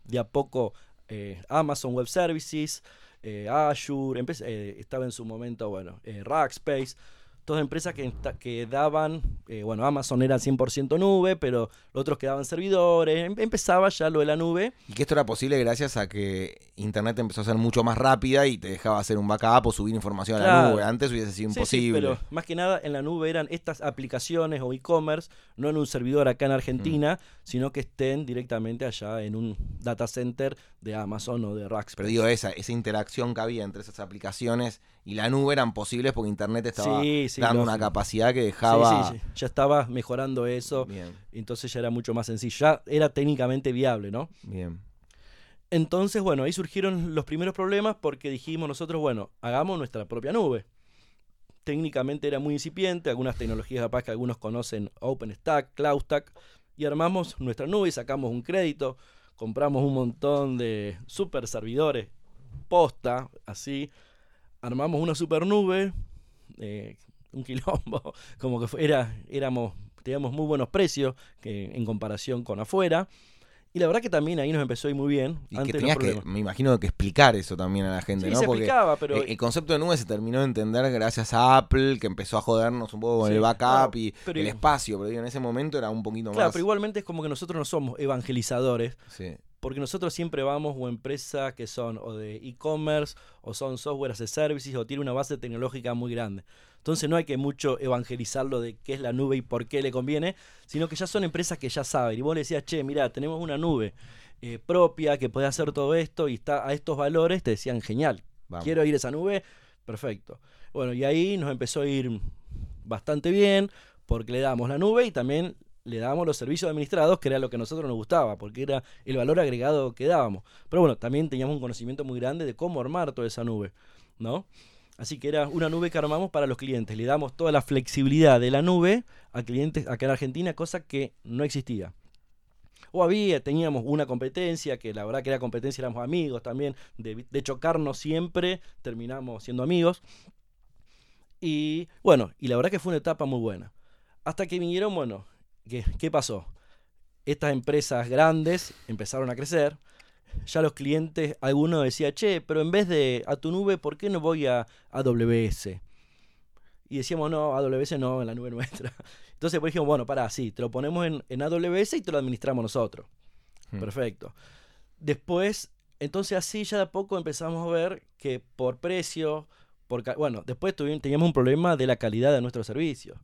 de a poco eh, Amazon Web Services, eh, Azure, eh, estaba en su momento, bueno, eh, Rackspace, todas empresas que, que daban, eh, bueno, Amazon era 100% nube, pero los otros que daban servidores, em, empezaba ya lo de la nube. Y que esto era posible gracias a que Internet empezó a ser mucho más rápida y te dejaba hacer un backup o subir información a la nube. Antes hubiese sido imposible. pero más que nada en la nube eran estas aplicaciones o e-commerce, no en un servidor acá en Argentina, mm. sino que estén directamente allá en un data center de Amazon o de Rackspace. Pero digo, esa, esa interacción que había entre esas aplicaciones y la nube eran posibles porque Internet estaba dando una capacidad que dejaba... Sí, sí, ya estaba mejorando eso, entonces ya era mucho más sencillo, ya era técnicamente viable, ¿no? Bien. Entonces, bueno, ahí surgieron los primeros problemas porque dijimos nosotros, bueno, hagamos nuestra propia nube. Técnicamente era muy incipiente, algunas tecnologías capaz que algunos conocen OpenStack, CloudStack, y armamos nuestra nube y sacamos un crédito, compramos un montón de super servidores, posta, así, armamos una super nube, eh, un quilombo, <laughs> como que era, éramos, teníamos muy buenos precios que, en comparación con afuera. Y la verdad que también ahí nos empezó a ir muy bien. Y que tenías que, me imagino, que explicar eso también a la gente, ¿no? Se explicaba, pero... El, concepto de nube se terminó de entender gracias a Apple, que empezó a jodernos un poco con el backup y el espacio, pero en ese momento era un poquito más... Claro, pero igualmente es como que nosotros no somos evangelizadores. Sí porque nosotros siempre vamos o empresas que son o de e-commerce o son software as a services o tiene una base tecnológica muy grande. Entonces no hay que mucho evangelizarlo de qué es la nube y por qué le conviene, sino que ya son empresas que ya saben. Y vos le decías, che, mira, tenemos una nube eh, propia que puede hacer todo esto y está a estos valores, te decían, genial, quiero ir a esa nube, perfecto. Bueno, y ahí nos empezó a ir bastante bien porque le damos la nube y también le dábamos los servicios administrados, que era lo que a nosotros nos gustaba, porque era el valor agregado que dábamos. Pero bueno, también teníamos un conocimiento muy grande de cómo armar toda esa nube, ¿no? Así que era una nube que armamos para los clientes. Le damos toda la flexibilidad de la nube a clientes acá en Argentina, cosa que no existía. O había, teníamos una competencia, que la verdad que era competencia, éramos amigos también, de, de chocarnos siempre, terminamos siendo amigos. Y bueno, y la verdad que fue una etapa muy buena. Hasta que vinieron, bueno, ¿Qué, pasó? Estas empresas grandes empezaron a crecer. Ya los clientes, algunos decía, che, pero en vez de a tu nube, ¿por qué no voy a AWS? Y decíamos, no, AWS no, en la nube <laughs> nuestra. Entonces pues dijimos, bueno, para, sí, te lo ponemos en, en AWS y te lo administramos nosotros. Hmm. Perfecto. Después, entonces así ya de a poco empezamos a ver que por precio, por, bueno, después tuvimos, teníamos un problema de la calidad de nuestros servicios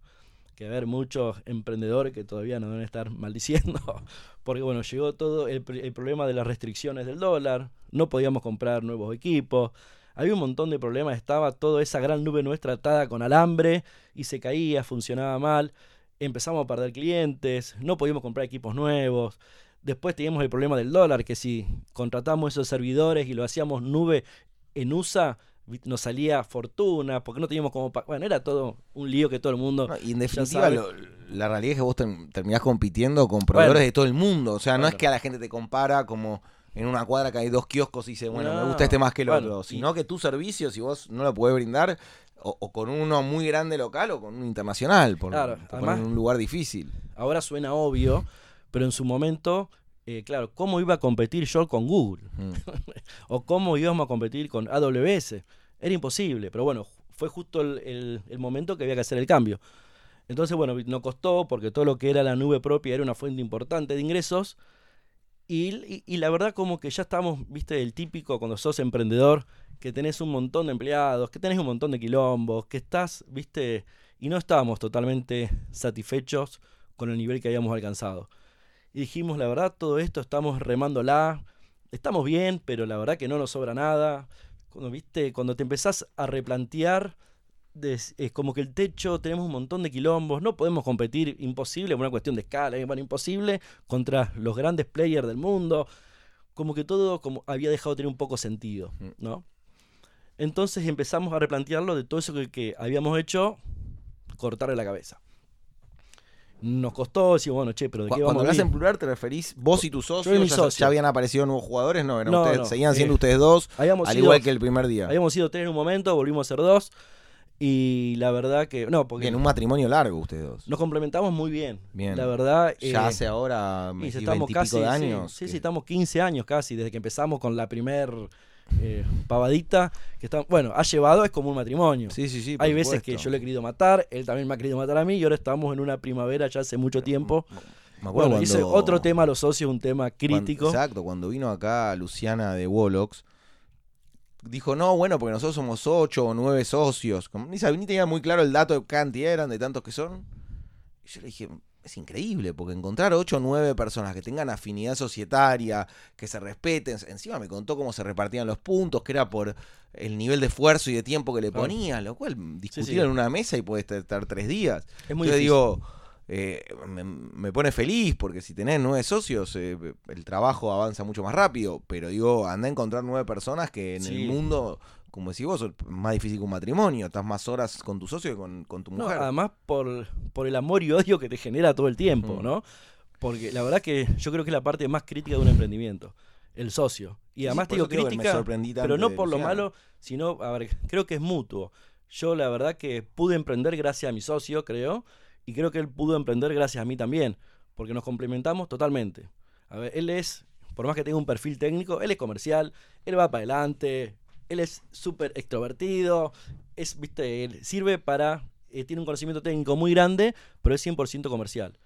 que haber muchos emprendedores que todavía nos deben estar maldiciendo, <laughs> porque bueno, llegó todo el, problema de las restricciones del dólar, no podíamos comprar nuevos equipos, había un montón de problemas, estaba toda esa gran nube nuestra atada con alambre y se caía, funcionaba mal, empezamos a perder clientes, no podíamos comprar equipos nuevos. Después teníamos el problema del dólar, que si contratamos esos servidores y lo hacíamos nube en USA, nos salía fortuna, porque no teníamos como... Bueno, era todo un lío que todo el mundo... y en definitiva, la realidad es que vos terminás compitiendo con proveedores de todo el mundo. O sea, no es que a la gente te compara como en una cuadra que hay dos kioscos y dice, bueno, me gusta este más que el otro, sino que tu servicio, si vos no lo podés brindar, o, con uno muy grande local o con uno internacional, por, claro, en un lugar difícil. Ahora suena obvio, pero en su momento eh, claro, ¿cómo iba a competir yo con Google? Mm. <laughs> o cómo íbamos a competir con AWS. Era imposible, pero bueno, fue justo el, momento que había que hacer el cambio. Entonces, bueno, no costó porque todo lo que era la nube propia era una fuente importante de ingresos. Y, y, la verdad como que ya estamos, viste, el típico cuando sos emprendedor, que tenés un montón de empleados, que tenés un montón de quilombos, que estás, viste, y no estábamos totalmente satisfechos con el nivel que habíamos alcanzado y dijimos, la verdad, todo esto estamos remándola, estamos bien, pero la verdad que no nos sobra nada. cuando, ¿viste? cuando te empezás a replantear, es como que el techo, tenemos un montón de quilombos, no podemos competir, imposible, por una cuestión de escala, ¿eh? bueno, imposible, contra los grandes players del mundo. Como que todo como había dejado de tener un poco sentido, mm. ¿no? Entonces empezamos a replantearlo de todo eso que, habíamos hecho, cortarle la cabeza. Nos costó, decir, bueno, che, pero ¿de qué vamos Cuando hablas en plural, ¿te referís vos y tus socios? Ya, habían aparecido nuevos jugadores? No, eran ustedes, seguían siendo eh, ustedes dos, al igual que el primer día. Habíamos sido tres en un momento, volvimos a ser dos. Y la verdad que. No, porque. En un matrimonio largo, ustedes dos. Nos complementamos muy bien. Bien. La verdad. Ya eh, hace ahora. estamos casi. De años, sí, sí, estamos 15 años casi, desde que empezamos con la primer eh, pavadita, que está, bueno, ha llevado, es como un matrimonio. Sí, sí, sí. Hay veces que yo le he querido matar, él también me ha querido matar a mí y ahora estamos en una primavera ya hace mucho tiempo. Me acuerdo bueno, otro tema, los socios, un tema crítico. exacto, cuando vino acá Luciana de Wolox, dijo, no, bueno, porque nosotros somos ocho o nueve socios. Ni, sabía, ni tenía muy claro el dato de cantidad eran, de tantos que son. Y yo le dije, es increíble, porque encontrar 8 o 9 personas que tengan afinidad societaria, que se respeten, encima me contó cómo se repartían los puntos, que era por el nivel de esfuerzo y de tiempo que le ponían, lo cual discutir en una mesa y puede estar tres días. Es muy Entonces digo, eh, me, pone feliz porque si tenés nueve socios, eh, el trabajo avanza mucho más rápido, pero digo, anda a encontrar nueve personas que en el mundo como decís vos, más difícil que un matrimonio. Estás más horas con tu socio que con, tu mujer. además, por, por el amor y odio que te genera todo el tiempo, ¿no? Porque la verdad que yo creo que es la parte más crítica de un emprendimiento. El socio. Y además te digo crítica, pero no por lo malo, sino, a ver, creo que es mutuo. Yo la verdad que pude emprender gracias a mi socio, creo, y creo que él pudo emprender gracias a mí también, porque nos complementamos totalmente. A ver, él es, por más que tenga un perfil técnico, él es comercial, él va para adelante, él es súper extrovertido, es, viste, él sirve para, eh, tiene un conocimiento técnico muy grande, pero es 100% comercial.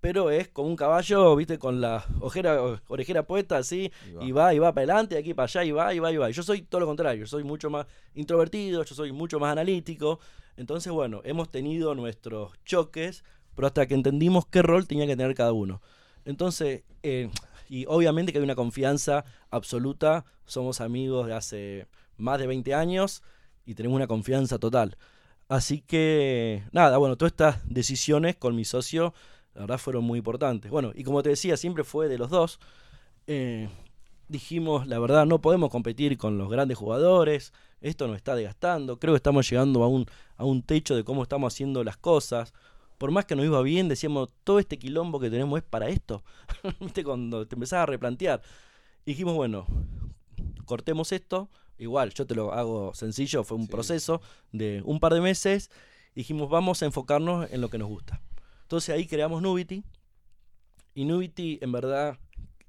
Pero es como un caballo, viste, con la ojera, orejera puesta así, y va, y va, para adelante, de aquí para allá, y va, y va, y va. yo soy todo lo contrario, soy mucho más introvertido, yo soy mucho más analítico. Entonces, bueno, hemos tenido nuestros choques, pero hasta que entendimos qué rol tenía que tener cada uno. Entonces, eh, y obviamente que hay una confianza absoluta. Somos amigos de hace más de 20 años y tenemos una confianza total. Así que, nada, bueno, todas estas decisiones con mi socio, la verdad, fueron muy importantes. Bueno, y como te decía, siempre fue de los dos. Eh, dijimos, la verdad, no podemos competir con los grandes jugadores, esto nos está desgastando, creo que estamos llegando a un, a un techo de cómo estamos haciendo las cosas por más que nos iba bien, decíamos, todo este quilombo que tenemos es para esto. <laughs> ¿Viste? Cuando te empezás a replantear. Y dijimos, bueno, cortemos esto. Igual, yo te lo hago sencillo, fue un proceso de un par de meses. Dijimos, vamos a enfocarnos en lo que nos gusta. Entonces ahí creamos Nubity. Y Nubity en verdad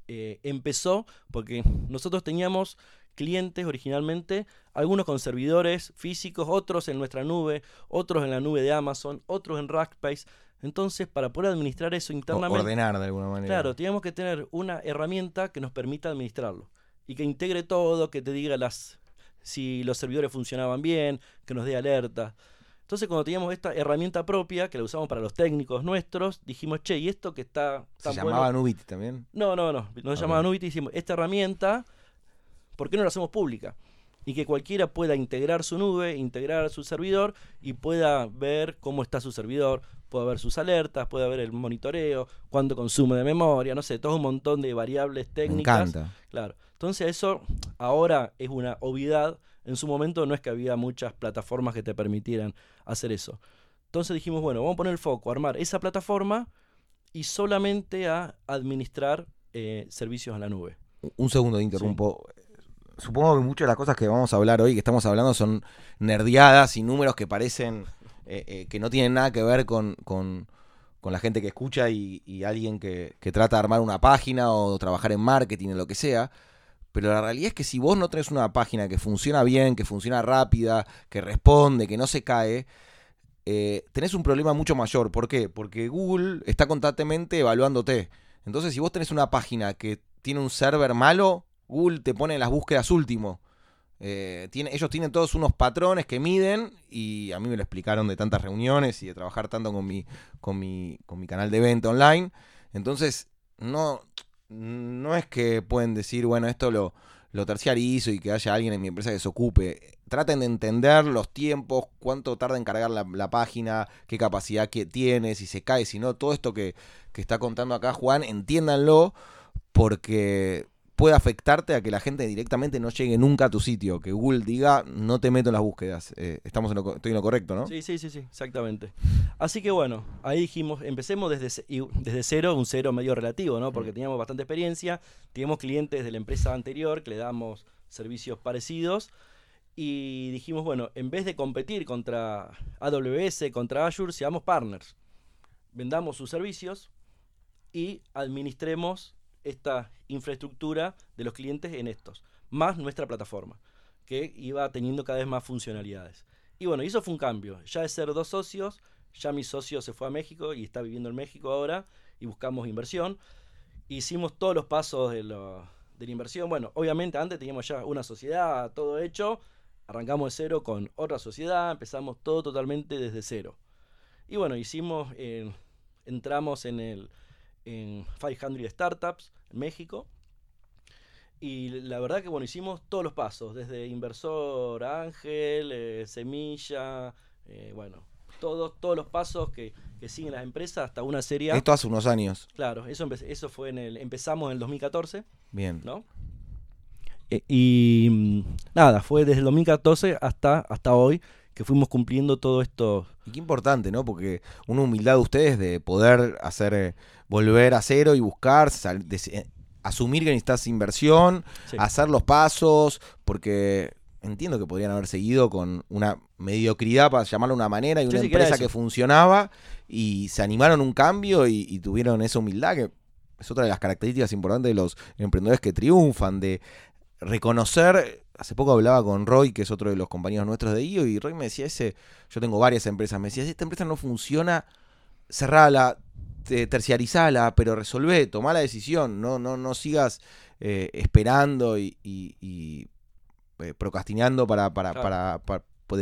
eh, empezó porque nosotros teníamos clientes originalmente, algunos con servidores físicos, otros en nuestra nube, otros en la nube de Amazon, otros en Rackspace. Entonces, para poder administrar eso internamente... ordenar de alguna manera. Claro, teníamos que tener una herramienta que nos permita administrarlo y que integre todo, que te diga las si los servidores funcionaban bien, que nos dé alerta. Entonces, cuando teníamos esta herramienta propia, que la usamos para los técnicos nuestros, dijimos, che, ¿y esto que está ¿Se llamaba Nubity también? No, no, no. No se llamaba Nubity. Dijimos, esta herramienta ¿por qué no la hacemos pública? Y que cualquiera pueda integrar su nube, integrar su servidor y pueda ver cómo está su servidor, pueda ver sus alertas, pueda ver el monitoreo, cuánto consume de memoria, no sé, todo un montón de variables técnicas. Me encanta. Claro. Entonces eso ahora es una obviedad. En su momento no es que había muchas plataformas que te permitieran hacer eso. Entonces dijimos, bueno, vamos a poner el foco, a armar esa plataforma y solamente a administrar eh, servicios en la nube. Un segundo, interrumpo supongo que muchas de las cosas que vamos a hablar hoy, que estamos hablando, son nerdeadas y números que parecen eh, eh, que no tienen nada que ver con, con, la gente que escucha y, alguien que, trata de armar una página o trabajar en marketing o lo que sea. Pero la realidad es que si vos no tenés una página que funciona bien, que funciona rápida, que responde, que no se cae, eh, tenés un problema mucho mayor. ¿Por qué? Porque Google está constantemente evaluándote. Entonces, si vos tenés una página que tiene un server malo, Google te pone las búsquedas último. Eh, ellos tienen todos unos patrones que miden y a mí me lo explicaron de tantas reuniones y de trabajar tanto con mi, canal de venta online. Entonces, no, no es que pueden decir, bueno, esto lo, lo terciarizo y que haya alguien en mi empresa que se ocupe. Traten de entender los tiempos, cuánto tarda en cargar la, página, qué capacidad que tiene, si se cae, si no, todo esto que está contando acá Juan, entiéndanlo porque puede afectarte a que la gente directamente no llegue nunca a tu sitio, que Google diga no te meto en las búsquedas. Eh, estamos en lo, estoy en lo correcto, ¿no? Sí, sí, sí, sí, exactamente. Así que bueno, ahí dijimos, empecemos desde, desde cero, un cero medio relativo, ¿no? Porque teníamos bastante experiencia, teníamos clientes de la empresa anterior que le damos servicios parecidos y dijimos, bueno, en vez de competir contra AWS, contra Azure, seamos partners. Vendamos sus servicios y administremos esta infraestructura de los clientes en estos, más nuestra plataforma, que iba teniendo cada vez más funcionalidades. Y bueno, eso fue un cambio. Ya de ser dos socios, ya mi socio se fue a México y está viviendo en México ahora y buscamos inversión. Hicimos todos los pasos de, la inversión. Bueno, obviamente antes teníamos ya una sociedad, todo hecho. Arrancamos de cero con otra sociedad, empezamos todo totalmente desde cero. Y bueno, hicimos, eh, entramos en el en 500 Startups en México. Y la verdad que bueno, hicimos todos los pasos, desde inversor, ángel, eh, semilla, eh, bueno, todos, todos los pasos que, siguen las empresas hasta una serie. Esto hace unos años. Claro, eso, eso fue en el. Empezamos en el 2014. Bien. ¿No? Eh, y mm, nada, fue desde el 2014 hasta, hasta hoy que fuimos cumpliendo todo esto. Y qué importante, ¿no? Porque una humildad de ustedes de poder hacer, eh, volver a cero y buscar, eh, asumir que necesitas inversión, hacer los pasos, porque entiendo que podrían haber seguido con una mediocridad, para llamarlo de una manera, y una empresa que funcionaba, y se animaron un cambio y, y tuvieron esa humildad que es otra de las características importantes de los emprendedores que triunfan, de reconocer hace poco hablaba con Roy, que es otro de los compañeros nuestros de IO, y Roy me decía, ese, yo tengo varias empresas, me decía, si esta empresa no funciona, cerrala, terciarizala, pero resolvé, toma la decisión, no, no, no sigas eh, esperando y, eh, procrastinando para, para, para,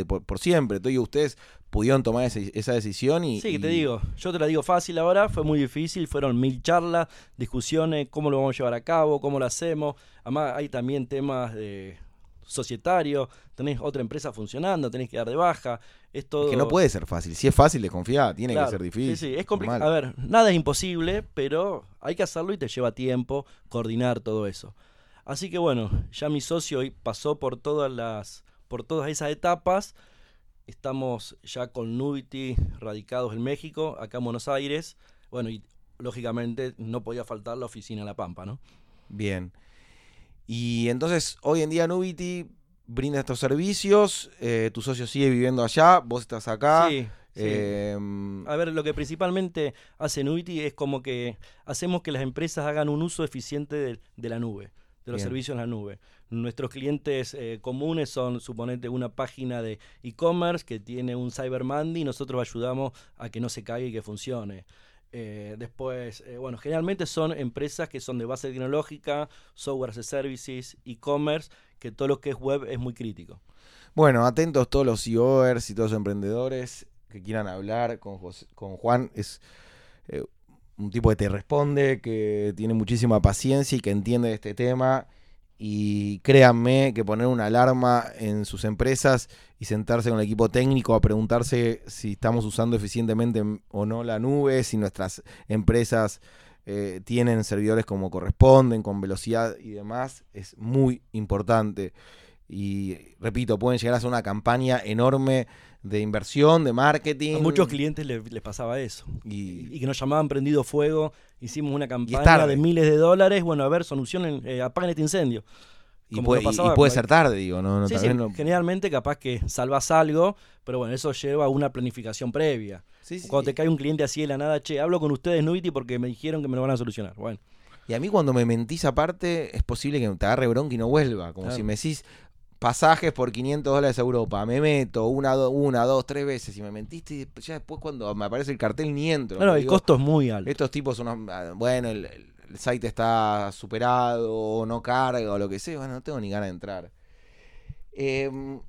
por, siempre. Entonces ustedes pudieron tomar esa decisión y... Sí, te digo, yo te la digo fácil ahora, fue muy difícil, fueron mil charlas, discusiones, cómo lo vamos a llevar a cabo, cómo lo hacemos. Además hay también temas de societario, tenés otra empresa funcionando, tenés que dar de baja. Es todo... que no puede ser fácil. Si es fácil, desconfía, tiene que ser difícil. Sí, sí, es complicado. A ver, nada es imposible, pero hay que hacerlo y te lleva tiempo coordinar todo eso. Así que bueno, ya mi socio pasó por todas las por todas esas etapas. Estamos ya con Nubity radicados en México, acá en Buenos Aires. Bueno, y lógicamente no podía faltar la oficina La Pampa, ¿no? Bien. Y entonces, hoy en día Nubity brinda estos servicios, eh, tu socio sigue viviendo allá, vos estás acá. Sí. Em, a ver, lo que principalmente hace Nubity es como que hacemos que las empresas hagan un uso eficiente de, la nube, de los servicios en la nube. Nuestros clientes eh, comunes son, suponete, una página de e-commerce que tiene un Cyber Monday y nosotros ayudamos a que no se caiga y que funcione. Eh, después, eh, bueno, generalmente son empresas que son de base tecnológica, software as a services, e-commerce, que todo lo que es web es muy crítico. Bueno, atentos todos los CEOers y todos los emprendedores que quieran hablar con, con Juan. Es eh, un tipo que te responde, que tiene muchísima paciencia y que entiende este tema y créanme que poner una alarma en sus empresas y sentarse con el equipo técnico a preguntarse si estamos usando eficientemente o no la nube, si nuestras empresas eh, tienen servidores como corresponden, con velocidad y demás, es muy importante. Y repito, pueden llegar a hacer una campaña enorme de inversión, de marketing. A muchos clientes les, pasaba eso. Y, que nos llamaban prendido fuego. Hicimos una campaña de miles de dólares. Bueno, a ver, solución, eh, apaguen este incendio. Y puede, ser tarde, digo, ¿no? Generalmente capaz que salvas algo, pero bueno, eso lleva a una planificación previa. Cuando te cae un cliente así de la nada, che, hablo con ustedes, Nubity, porque me dijeron que me lo van a solucionar. Bueno. Y a mí cuando me mentís aparte, es posible que te agarre bronca y no vuelva. Como si me decís, pasajes por 500 dólares a Europa, me meto una, una, dos, tres veces y me mentiste y ya después cuando me aparece el cartel ni entro. Claro, el costo es muy alto. Estos tipos son, ah, bueno, el, site está superado o no carga o lo que sea, bueno, no tengo ni ganas de entrar. Em,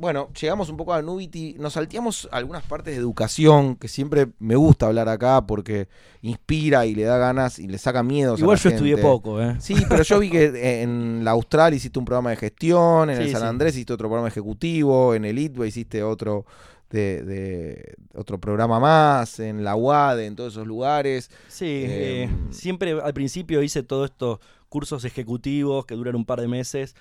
bueno, llegamos un poco a Nubity, nos salteamos algunas partes de educación, que siempre me gusta hablar acá porque inspira y le da ganas y le saca miedo. Igual yo estudié poco, ¿eh? Sí, pero yo vi que <laughs> en la Austral hiciste un programa de gestión, en el San Andrés hiciste otro programa ejecutivo, en el ITWA hiciste otro de, otro programa más, en la UAD, en todos esos lugares. Sí, eh, em, siempre al principio hice todos estos cursos ejecutivos que duran un par de meses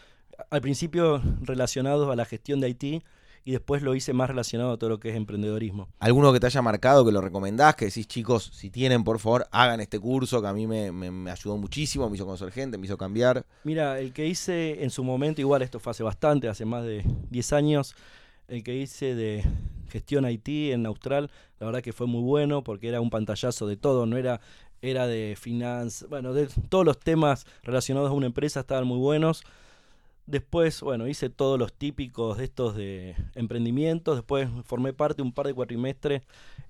al principio relacionados a la gestión de Haití y después lo hice más relacionado a todo lo que es emprendedorismo. ¿Alguno que te haya marcado, que lo recomendás, que decís, chicos, si tienen, por favor, hagan este curso, que a mí me, ayudó muchísimo, me hizo conocer gente, me hizo cambiar? Mira, el que hice en su momento, igual esto fue hace bastante, hace más de 10 años, el que hice de gestión Haití en Austral, la verdad que fue muy bueno porque era un pantallazo de todo, no era era de finanzas, bueno, de todos los temas relacionados a una empresa estaban muy buenos. Después, bueno, hice todos los típicos de estos de emprendimientos. Después formé parte un par de cuatrimestres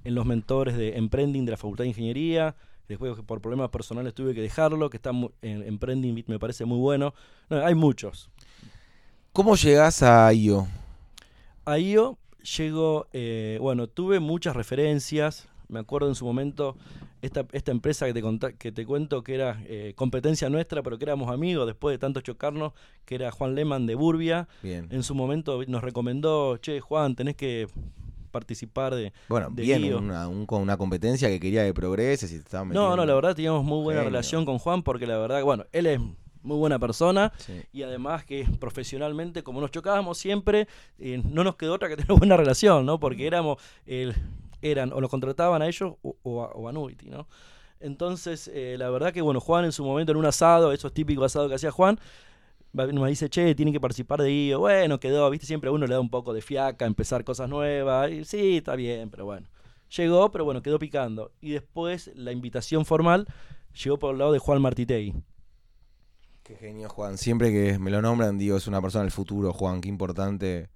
en los mentores de Emprending de la Facultad de Ingeniería. Después, por problemas personales, tuve que dejarlo, que está en Emprending me parece muy bueno. hay muchos. ¿Cómo llegas a IO? A IO llego, eh, bueno, tuve muchas referencias. Me acuerdo en su momento esta, esta empresa que te, que te cuento que era eh, competencia nuestra, pero que éramos amigos después de tanto chocarnos, que era Juan Lehmann de Burbia. En su momento nos recomendó, che, Juan, tenés que participar de. Bueno, bien, una, una competencia que quería que progreses y No, no, la verdad teníamos muy buena relación con Juan porque la verdad, bueno, él es muy buena persona y además que profesionalmente, como nos chocábamos siempre, eh, no nos quedó otra que tener buena relación, ¿no? Porque éramos el eran o los contrataban a ellos o, a, Nubity, ¿no? Entonces, eh, la verdad que, bueno, Juan en su momento en un asado, eso es típico asado que hacía Juan, me dice, che, tiene que participar de IO. Bueno, quedó, viste, siempre a uno le da un poco de fiaca, empezar cosas nuevas. Sí, está bien, pero bueno. Llegó, pero bueno, quedó picando. Y después la invitación formal llegó por el lado de Juan Martitegui. Qué genio, Juan. Siempre que me lo nombran, digo, es una persona del futuro, Juan. Qué importante.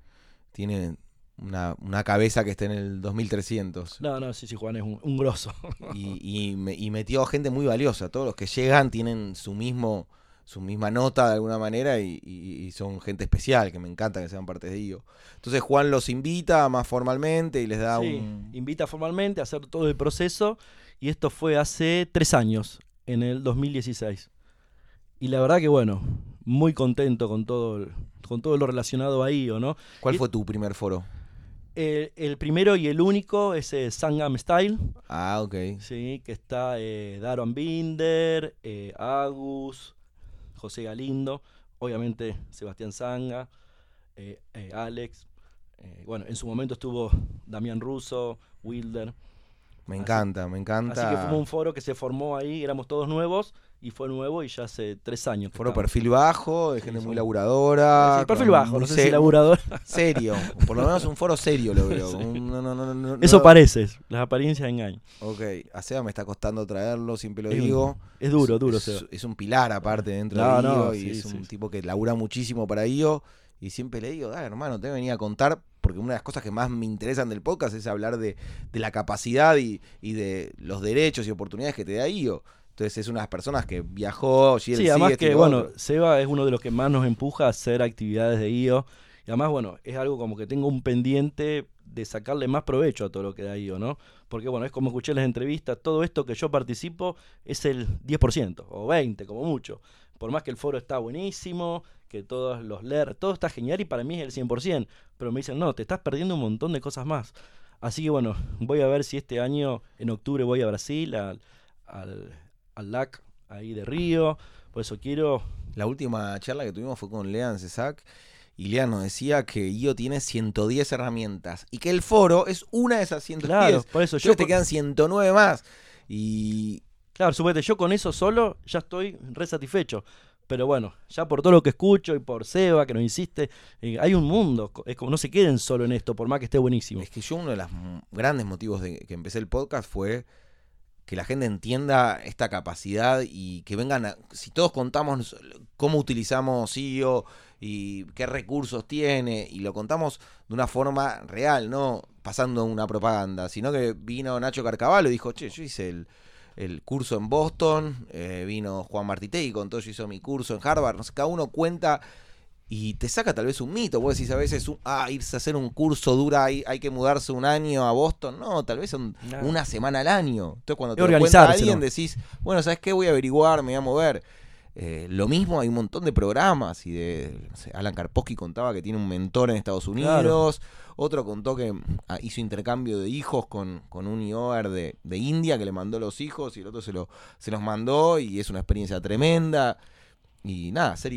Tiene una, una, cabeza que esté en el 2300. No, no, sí, sí, Juan es un, grosso. y, y, metió gente muy valiosa. Todos los que llegan tienen su mismo su misma nota de alguna manera y, son gente especial, que me encanta que sean parte de ello. Entonces Juan los invita más formalmente y les da sí, un... invita formalmente a hacer todo el proceso y esto fue hace tres años, en el 2016. Y la verdad que bueno, muy contento con todo, con todo lo relacionado a IO, ¿no? ¿Cuál fue tu primer foro? El primero y el único es eh, Sangam Style. Ah, ok. Sí, que está eh, Daron Binder, eh, Agus, José Galindo, obviamente Sebastián Sanga, eh, Alex. bueno, en su momento estuvo Damián Russo, Wilder. Me encanta, me encanta. Así que fue un foro que se formó ahí, éramos todos nuevos y fue nuevo y ya hace tres años. Foro perfil bajo, de gente muy laburadora. Sí, perfil bajo, no sé si laburador. Serio, por lo menos un foro serio lo veo. <laughs> Eso parece, las apariencias engañan. Ok, a Seba me está costando traerlo, siempre lo digo. Es duro, duro, es, Seba. Es un pilar aparte dentro de IO y es un tipo que labura muchísimo para IO. Y siempre le digo, dale hermano, te venía a contar porque una de las cosas que más me interesan del podcast es hablar de, la capacidad y, de los derechos y oportunidades que te da IO. Entonces es una de las personas que viajó. sí, además que, bueno, Seba es uno de los que más nos empuja a hacer actividades de IO. Y además, bueno, es algo como que tengo un pendiente de sacarle más provecho a todo lo que da IO, ¿no? Porque, bueno, es como escuché en las entrevistas, todo esto que yo participo es el 10% o 20% como mucho. Por más que el foro está buenísimo, que todos los leer, todo está genial y para mí es el 100%. Pero me dicen, no, te estás perdiendo un montón de cosas más. Así que bueno, voy a ver si este año, en octubre, voy a Brasil, al, al al LAC ahí de Río. Por eso quiero. La última charla que tuvimos fue con Lean Cesac. Y Lean nos decía que IO tiene 110 herramientas y que el foro es una de esas 110. Claro, por eso yo. te quedan 109 más. Y. Claro, suponete, yo con eso solo ya estoy re satisfecho. Pero bueno, ya por todo lo que escucho y por Seba, que nos insiste, eh, hay un mundo. Es como no se queden solo en esto, por más que esté buenísimo. Es que yo uno de los grandes motivos de que empecé el podcast fue que la gente entienda esta capacidad y que vengan, si todos contamos cómo utilizamos SEO y qué recursos tiene, y lo contamos de una forma real, no pasando una propaganda, sino que vino Nacho Carcavalo y dijo, che, yo hice el, curso en Boston, eh, vino Juan Martitegui, con todo yo hizo mi curso en Harvard, no sé, cada uno cuenta y te saca tal vez un mito. Vos decís a veces, ah, irse a hacer un curso dura, hay, hay que mudarse un año a Boston. No, tal vez son una semana al año. Entonces cuando te lo cuenta alguien decís, bueno, ¿sabes qué? Voy a averiguar, me voy a mover. Eh, lo mismo, hay un montón de programas y de Alan Karpowski contaba que tiene un mentor en Estados Unidos, otro contó que ah, hizo intercambio de hijos con, con un IOR de, de, India que le mandó los hijos y el otro se, lo, se los mandó y es una experiencia tremenda. Y nada, ser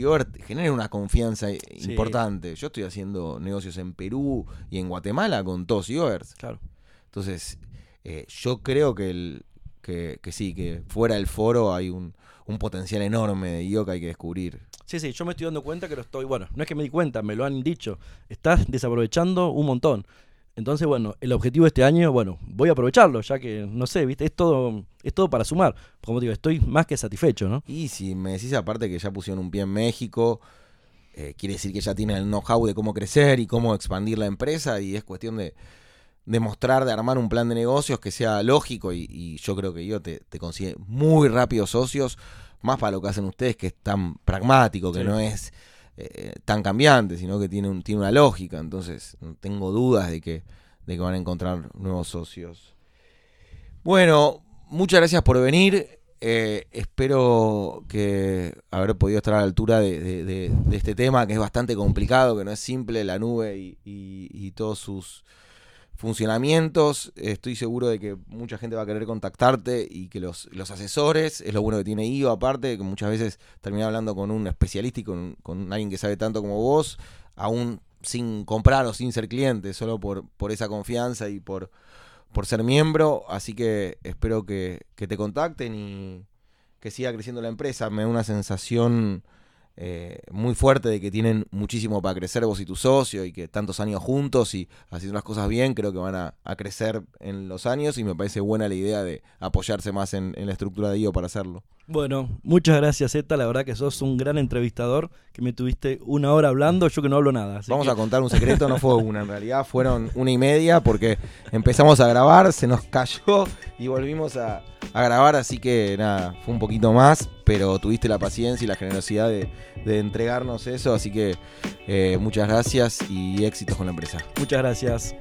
genera una confianza importante. Yo estoy haciendo negocios en Perú y en Guatemala con todos IOERs. Claro. Entonces, eh, yo creo que, el, que, sí, que fuera del foro hay un, un potencial enorme de que hay que descubrir. Sí, sí, yo me estoy dando cuenta que lo estoy, bueno, no es que me di cuenta, me lo han dicho, estás desaprovechando un montón. Entonces, bueno, el objetivo de este año, bueno, voy a aprovecharlo, ya que, no sé, viste, es todo, es todo para sumar. Como digo, estoy más que satisfecho, ¿no? Y si me decís aparte que ya pusieron un pie en México, eh, quiere decir que ya tienen el know-how de cómo crecer y cómo expandir la empresa y es cuestión de, demostrar, de armar un plan de negocios que sea lógico y, yo creo que yo te, te consigue muy rápido socios, más para lo que hacen ustedes, que es tan pragmático, que no es eh, tan cambiante, sino que tiene, un, tiene una lógica. Entonces, no tengo dudas de que, de que van a encontrar nuevos socios. Bueno, muchas gracias por venir. Eh, espero que haber podido estar a la altura de, este tema que es bastante complicado, que no es simple, la nube y, y todos sus funcionamientos. Estoy seguro de que mucha gente va a querer contactarte y que los, los asesores, es lo bueno que tiene IO aparte, que muchas veces termina hablando con un especialista y con, alguien que sabe tanto como vos, aún sin comprar o sin ser cliente, solo por, por esa confianza y por, por ser miembro. Así que espero que, que te contacten y que siga creciendo la empresa. Me da una sensación eh, muy fuerte de que tienen muchísimo para crecer vos y tu socio y que tantos años juntos y haciendo las cosas bien, creo que van a, crecer en los años y me parece buena la idea de apoyarse más en, la estructura de IO para hacerlo. Bueno, muchas gracias Zeta, la verdad que sos un gran entrevistador, que me tuviste una hora hablando, yo que no hablo nada. Vamos a contar un secreto, no fue una, en realidad fueron una y media porque empezamos a grabar, se nos cayó y volvimos a a grabar, así que nada, fue un poquito más, pero tuviste la paciencia y la generosidad de, entregarnos eso, así que eh, muchas gracias y éxitos con la empresa. Muchas gracias.